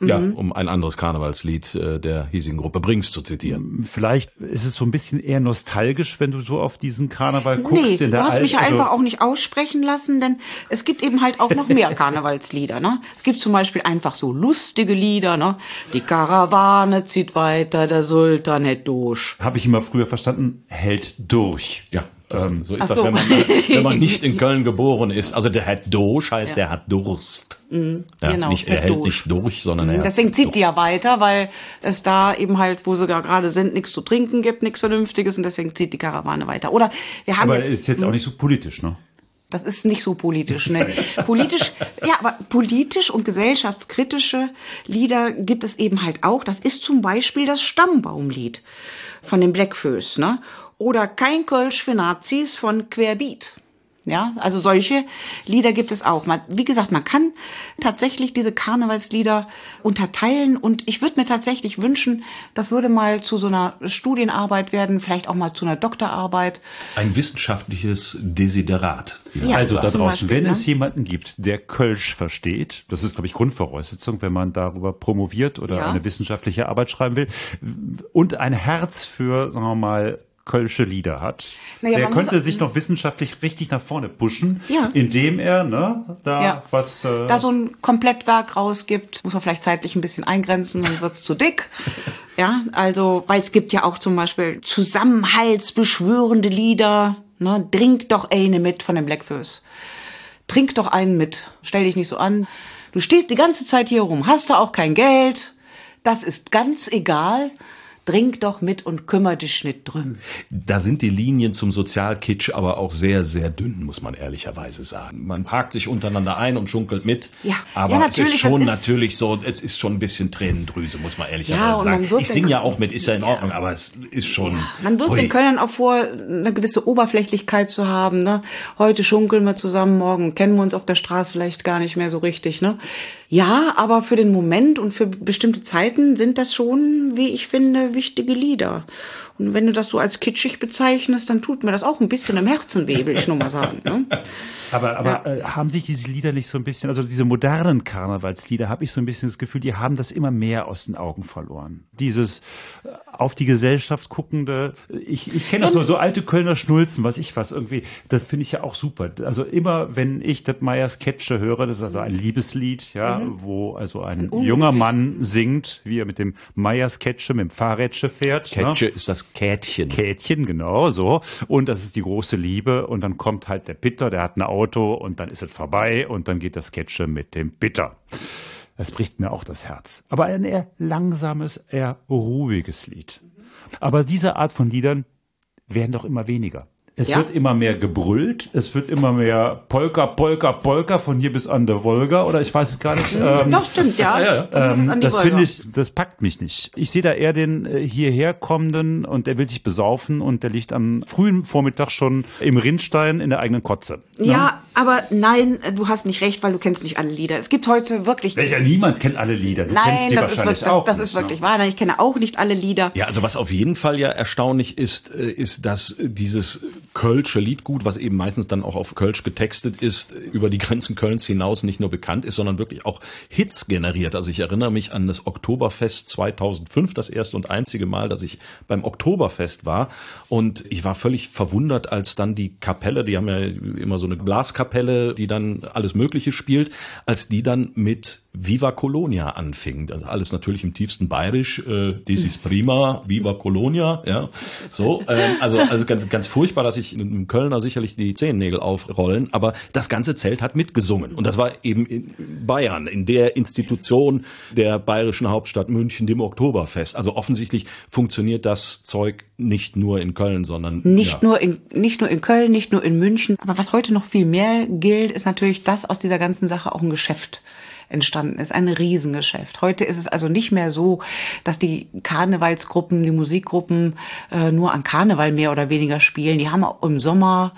Ja, um ein anderes Karnevalslied äh, der hiesigen Gruppe Brings zu zitieren. Vielleicht ist es so ein bisschen eher nostalgisch, wenn du so auf diesen Karneval guckst. Nee, in du der hast mich ja Al- also- einfach auch nicht aussprechen lassen, denn es gibt eben halt auch noch mehr Karnevalslieder. Ne? Es gibt zum Beispiel einfach so lustige Lieder. Ne? Die Karawane zieht weiter, der Sultan hält durch. Habe ich immer früher verstanden, hält durch. Ja, das, so ist Ach das, so. wenn man, wenn man nicht in Köln geboren ist. Also der hat Dosch heißt, der hat Durst. ja, genau, nicht, er hält Durst. nicht durch, sondern er Deswegen hat zieht die ja Durst. weiter, weil es da eben halt, wo sie gerade sind, nichts zu trinken gibt, nichts Vernünftiges und deswegen zieht die Karawane weiter. Oder wir haben Aber jetzt, ist jetzt auch nicht so politisch, ne? Das ist nicht so politisch, ne? Politisch, ja, aber politisch und gesellschaftskritische Lieder gibt es eben halt auch. Das ist zum Beispiel das Stammbaumlied von den Blackfoes, ne? Oder Kein Kölsch für Nazis von Querbeat. Ja, also solche Lieder gibt es auch. Man, wie gesagt, man kann tatsächlich diese Karnevalslieder unterteilen und ich würde mir tatsächlich wünschen, das würde mal zu so einer Studienarbeit werden, vielleicht auch mal zu einer Doktorarbeit. Ein wissenschaftliches Desiderat. Ja. Also da draußen, Beispiel, wenn ne? es jemanden gibt, der Kölsch versteht, das ist, glaube ich, Grundvoraussetzung, wenn man darüber promoviert oder Ja. eine wissenschaftliche Arbeit schreiben will, und ein Herz für, sagen wir mal, Kölsche Lieder hat, Naja, der muss könnte auch- sich noch wissenschaftlich richtig nach vorne pushen, Ja. indem er ne, da Ja. was äh, da so ein Komplettwerk rausgibt, muss man vielleicht zeitlich ein bisschen eingrenzen, sonst wird's zu dick. Ja, also, weil es gibt ja auch zum Beispiel zusammenhaltsbeschwörende Lieder, ne, trink doch eine mit von den Blackfoes. Trink doch einen mit, stell dich nicht so an. Du stehst die ganze Zeit hier rum, hast du auch kein Geld, das ist ganz egal. Trink doch mit und kümmer dich nicht drum. Da sind die Linien zum Sozialkitsch aber auch sehr, sehr dünn, muss man ehrlicherweise sagen. Man hakt sich untereinander ein und schunkelt mit. Ja. aber Ja, es ist schon ist- natürlich so, es ist schon ein bisschen Tränendrüse, muss man ehrlicherweise Ja, man sagen. Ich singe ja auch mit, ist ja in Ordnung, aber es ist schon. Man wirft Hui. den Kölnern auch vor, eine gewisse Oberflächlichkeit zu haben. Ne? Heute schunkeln wir zusammen, morgen kennen wir uns auf der Straße vielleicht gar nicht mehr so richtig. Ne? Ja, aber für den Moment und für bestimmte Zeiten sind das schon, wie ich finde, wichtige Lieder. Und wenn du das so als kitschig bezeichnest, dann tut mir das auch ein bisschen im Herzen weh, will ich nur mal sagen. Ne? Aber, aber äh, haben sich diese Lieder nicht so ein bisschen, also diese modernen Karnevalslieder, habe ich so ein bisschen das Gefühl, die haben das immer mehr aus den Augen verloren. Dieses auf die Gesellschaft guckende, ich, ich kenne das so, so alte Kölner Schnulzen, was ich was irgendwie, das finde ich ja auch super. Also immer, wenn ich das Meyers Ketsche höre, das ist also ein Liebeslied, ja, wo also ein, junger Mann singt, wie er mit dem Meyers Ketsche, mit dem Fahrrädsche fährt. ne? Ketsche ist das Kätchen. Kätchen, genau so. Und das ist die große Liebe. Und dann kommt halt der Bitter, der hat ein Auto und dann ist es vorbei und dann geht das Sketche mit dem Bitter. Das bricht mir auch das Herz. Aber ein eher langsames, eher ruhiges Lied. Aber diese Art von Liedern werden doch immer weniger. Es Ja. wird immer mehr gebrüllt, es wird immer mehr Polka, Polka, Polka von hier bis an der Wolga oder ich weiß es gar nicht. Ähm, Doch, stimmt, ja. Das ähm, das finde ich, das packt mich nicht. Ich sehe da eher den äh, hierher kommenden und der will sich besaufen und der liegt am frühen Vormittag schon im Rindstein in der eigenen Kotze. Ja, aber nein, du hast nicht recht, weil du kennst nicht alle Lieder. Es gibt heute wirklich... Welcher niemand kennt alle Lieder. Du Nein, das ist, wirklich, auch. das, das nicht, ist ne? wirklich wahr. Nein, Ich kenne auch nicht alle Lieder. Ja, also was auf jeden Fall ja erstaunlich ist, äh, ist, dass dieses Kölsche Liedgut, was eben meistens dann auch auf Kölsch getextet ist, über die Grenzen Kölns hinaus nicht nur bekannt ist, sondern wirklich auch Hits generiert. Also ich erinnere mich an das Oktoberfest 2005, das erste und einzige Mal, dass ich beim Oktoberfest war. Und ich war völlig verwundert, als dann die Kapelle, die haben ja immer so eine Blaskapelle, die dann alles Mögliche spielt, als die dann mit Viva Colonia anfing. Also alles natürlich im tiefsten Bayerisch, äh, dies ist prima, Viva Colonia, ja. So, ähm, also, also ganz, ganz furchtbar, dass sich einem Kölner sicherlich die Zehennägel aufrollen, aber das ganze Zelt hat mitgesungen. Und das war eben in Bayern, in der Institution der bayerischen Hauptstadt München, dem Oktoberfest. Also offensichtlich funktioniert das Zeug nicht nur in Köln, sondern Nicht ja. nur in, nicht nur in Köln, nicht nur in München. Aber was heute noch viel mehr gilt, ist natürlich, dass aus dieser ganzen Sache auch ein Geschäft entstanden ist, ein Riesengeschäft. Heute ist es also nicht mehr so, dass die Karnevalsgruppen, die Musikgruppen äh, nur an Karneval mehr oder weniger spielen. Die haben auch im Sommer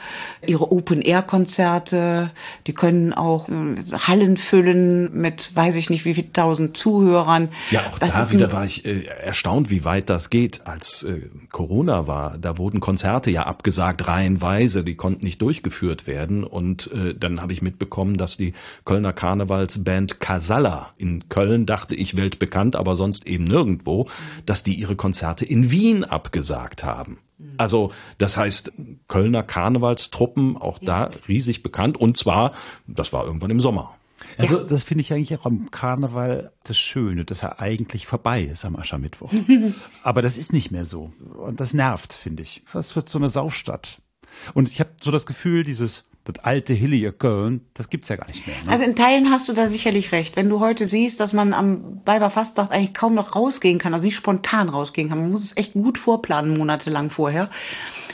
ihre Open-Air-Konzerte. Die können auch äh, Hallen füllen mit, weiß ich nicht, wie viel tausend Zuhörern. Ja, auch Das da wieder war ich äh, erstaunt, wie weit das geht. Als äh, Corona war, da wurden Konzerte ja abgesagt, reihenweise, die konnten nicht durchgeführt werden. Und äh, dann habe ich mitbekommen, dass die Kölner Karnevalsband Casalla in Köln, dachte ich weltbekannt, aber sonst eben nirgendwo, dass die ihre Konzerte in Wien abgesagt haben. Also das heißt, Kölner Karnevalstruppen, auch da riesig bekannt. Und zwar, das war irgendwann im Sommer. Also das finde ich eigentlich auch am Karneval das Schöne, dass er eigentlich vorbei ist am Aschermittwoch. Aber das ist nicht mehr so. Und das nervt, finde ich. Das wird so eine Saufstadt. Und ich habe so das Gefühl, dieses das alte Hillier Köln, das gibt's ja gar nicht mehr. Ne? Also in Teilen hast du da sicherlich recht. Wenn du heute siehst, dass man am Weiberfastnacht eigentlich kaum noch rausgehen kann, also nicht spontan rausgehen kann. Man muss es echt gut vorplanen, monatelang vorher.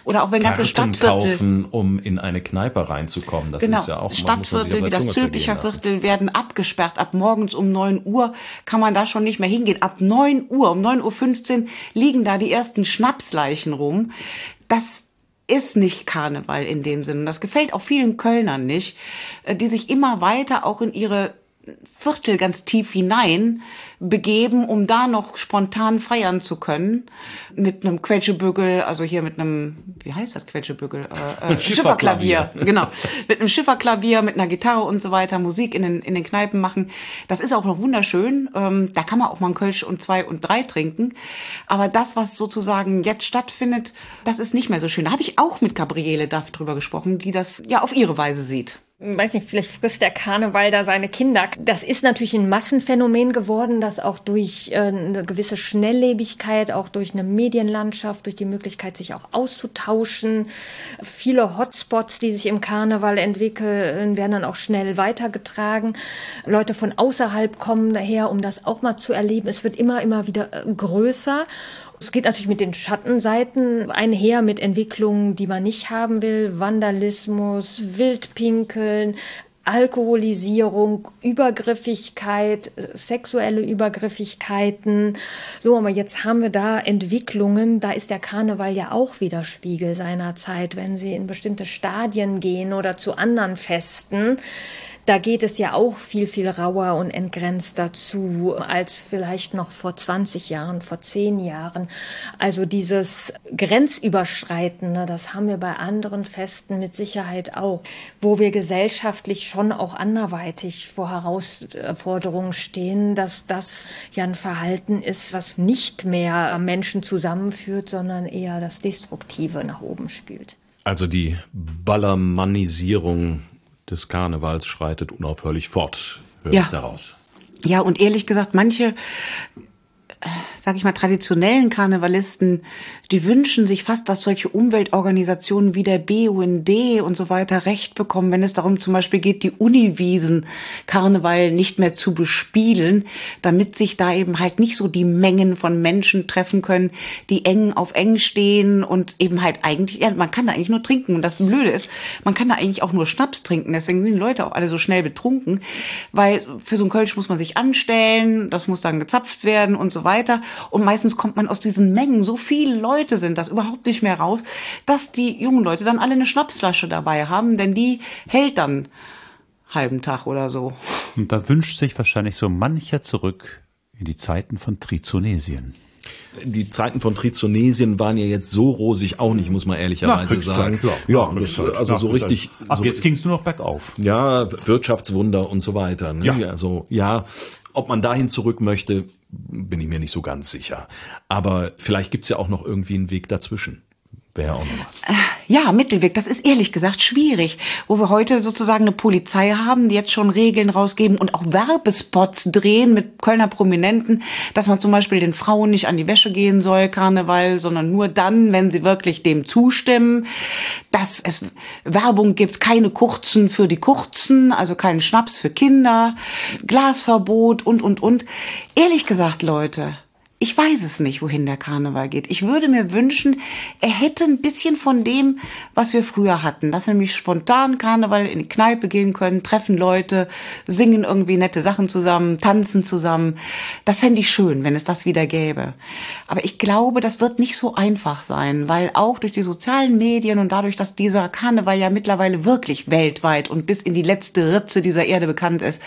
Oder auch wenn ganze Karten Stadtviertel kaufen, um in eine Kneipe reinzukommen. Das genau. ist ja auch Stadtviertel wie das Zülpicher. Viertel werden abgesperrt. Ab morgens um 9 Uhr kann man da schon nicht mehr hingehen. Ab 9 Uhr, um 9.15 Uhr liegen da die ersten Schnapsleichen rum. Das ist nicht Karneval in dem Sinne. Das gefällt auch vielen Kölnern nicht, äh, die sich immer weiter auch in ihre Viertel ganz tief hinein begeben, um da noch spontan feiern zu können. Mit einem Quetschebügel, also hier mit einem, wie heißt das Quetschebügel? Äh, äh, Schifferklavier. Schifferklavier, genau. Mit einem Schifferklavier, mit einer Gitarre und so weiter, Musik in den, in den Kneipen machen. Das ist auch noch wunderschön. Ähm, da kann man auch mal einen Kölsch und zwei und drei trinken. Aber das, was sozusagen jetzt stattfindet, das ist nicht mehr so schön. Da habe ich auch mit Gabriele Duff drüber gesprochen, die das ja auf ihre Weise sieht weiß nicht, vielleicht frisst der Karneval da seine Kinder. Das ist natürlich ein Massenphänomen geworden, das auch durch äh, eine gewisse Schnelllebigkeit, auch durch eine Medienlandschaft, durch die Möglichkeit, sich auch auszutauschen. Viele Hotspots, die sich im Karneval entwickeln, werden dann auch schnell weitergetragen. Leute von außerhalb kommen daher, um das auch mal zu erleben. Es wird immer, immer wieder äh, größer. Es geht natürlich mit den Schattenseiten einher, mit Entwicklungen, die man nicht haben will. Vandalismus, Wildpinkeln, Alkoholisierung, Übergriffigkeit, sexuelle Übergriffigkeiten. So, aber jetzt haben wir da Entwicklungen, da ist der Karneval ja auch wieder Spiegel seiner Zeit, wenn sie in bestimmte Stadien gehen oder zu anderen Festen. Da geht es ja auch viel, viel rauer und entgrenzter zu als vielleicht noch vor 20 Jahren, vor 10 Jahren. Also dieses Grenzüberschreitende, das haben wir bei anderen Festen mit Sicherheit auch, wo wir gesellschaftlich schon auch anderweitig vor Herausforderungen stehen, dass das ja ein Verhalten ist, was nicht mehr Menschen zusammenführt, sondern eher das Destruktive nach oben spielt. Also die Ballermannisierung des Karnevals schreitet unaufhörlich fort, höre Ja. ich daraus. Ja, und ehrlich gesagt, manche, äh, sag ich mal, traditionellen Karnevalisten, die wünschen sich fast, dass solche Umweltorganisationen wie der BUND und so weiter Recht bekommen, wenn es darum zum Beispiel geht, die Uniwiesen Karneval nicht mehr zu bespielen, damit sich da eben halt nicht so die Mengen von Menschen treffen können, die eng auf eng stehen und eben halt eigentlich, ja, man kann da eigentlich nur trinken. Und das Blöde ist, man kann da eigentlich auch nur Schnaps trinken. Deswegen sind die Leute auch alle so schnell betrunken, weil für so einen Kölsch muss man sich anstellen, das muss dann gezapft werden und so weiter. Und meistens kommt man aus diesen Mengen, so viele Leute sind das überhaupt nicht mehr raus, dass die jungen Leute dann alle eine Schnapsflasche dabei haben, denn die hält dann halben Tag oder so. Und da wünscht sich wahrscheinlich so mancher zurück in die Zeiten von Trizonesien. Die Zeiten von Trizonesien waren ja jetzt so rosig auch nicht, muss man ehrlicherweise sagen. Ja, das, also so richtig. Ach, so, jetzt ging es nur noch bergauf. Ja, Wirtschaftswunder und so weiter. Ne? Ja. Also ja, ob man dahin zurück möchte, bin ich mir nicht so ganz sicher. Aber vielleicht gibt's ja auch noch irgendwie einen Weg dazwischen. Wäre auch noch was. Ja, Mittelweg, das ist ehrlich gesagt schwierig, wo wir heute sozusagen eine Polizei haben, die jetzt schon Regeln rausgeben und auch Werbespots drehen mit Kölner Prominenten, dass man zum Beispiel den Frauen nicht an die Wäsche gehen soll, Karneval, sondern nur dann, wenn sie wirklich dem zustimmen, dass es Werbung gibt, keine Kurzen für die Kurzen, also keinen Schnaps für Kinder, Glasverbot und, und, und. Ehrlich gesagt, Leute, ich weiß es nicht, wohin der Karneval geht. Ich würde mir wünschen, er hätte ein bisschen von dem, was wir früher hatten. Dass wir nämlich spontan Karneval in die Kneipe gehen können, treffen Leute, singen irgendwie nette Sachen zusammen, tanzen zusammen. Das fände ich schön, wenn es das wieder gäbe. Aber ich glaube, das wird nicht so einfach sein, weil auch durch die sozialen Medien und dadurch, dass dieser Karneval ja mittlerweile wirklich weltweit und bis in die letzte Ritze dieser Erde bekannt ist,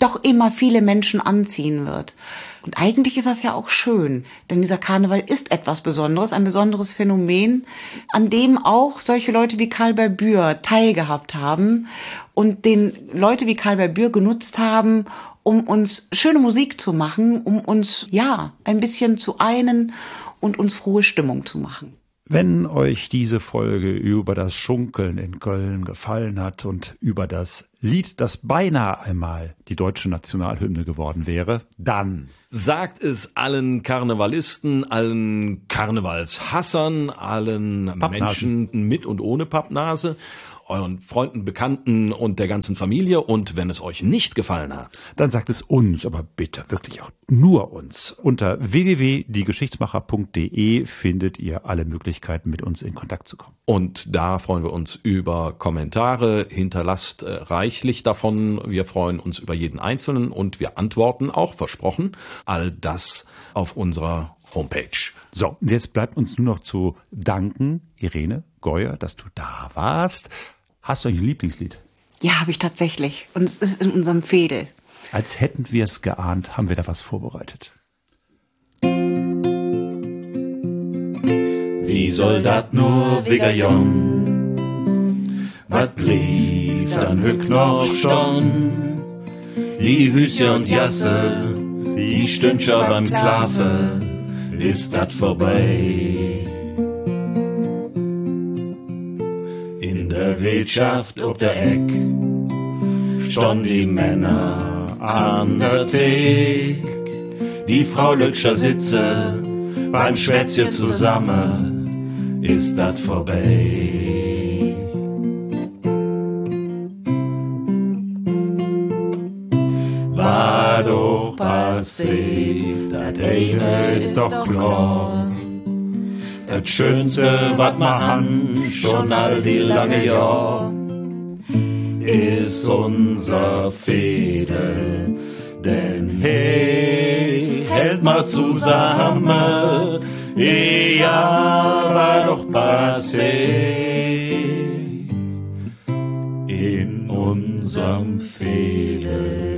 doch immer viele Menschen anziehen wird. Und eigentlich ist das ja auch schön, denn dieser Karneval ist etwas Besonderes, ein besonderes Phänomen, an dem auch solche Leute wie Karl Berbür teilgehabt haben und den Leute wie Karl Berbür genutzt haben, um uns schöne Musik zu machen, um uns, ja, ein bisschen zu einen und uns frohe Stimmung zu machen. Wenn euch diese Folge über das Schunkeln in Köln gefallen hat und über das Lied, das beinahe einmal die deutsche Nationalhymne geworden wäre, dann sagt es allen Karnevalisten, allen Karnevalshassern, allen Pappnasen. Menschen mit und ohne Pappnase euren Freunden, Bekannten und der ganzen Familie. Und wenn es euch nicht gefallen hat, dann sagt es uns, aber bitte wirklich auch nur uns. Unter www.diegeschichtsmacher.de findet ihr alle Möglichkeiten, mit uns in Kontakt zu kommen. Und da freuen wir uns über Kommentare. Hinterlasst äh, reichlich davon. Wir freuen uns über jeden Einzelnen und wir antworten auch, versprochen, all das auf unserer Homepage. So, und jetzt bleibt uns nur noch zu danken, Irene Geuer, dass du da warst. Hast du ein Lieblingslied? Ja, habe ich tatsächlich. Und es ist in unserem Fädel. Als hätten wir es geahnt, haben wir da was vorbereitet. Wie soll dat nur Jon? Wat blieb dann hück noch schon? Die Hüse und Jasse, die Stündcher beim Klafe, ist dat vorbei. Wirtschaft ob der Eck stond die Männer an der Thek. Die Frau Lückscher sitze beim Schwätzchen zusammen, ist dat vorbei. War doch passiert, dat eine ist doch klar. Das Schönste, was man han, schon all die lange Jahr, ist unser Fädel. Denn hey, hält mal zusammen, ja, war doch passé. In unserem Fädel.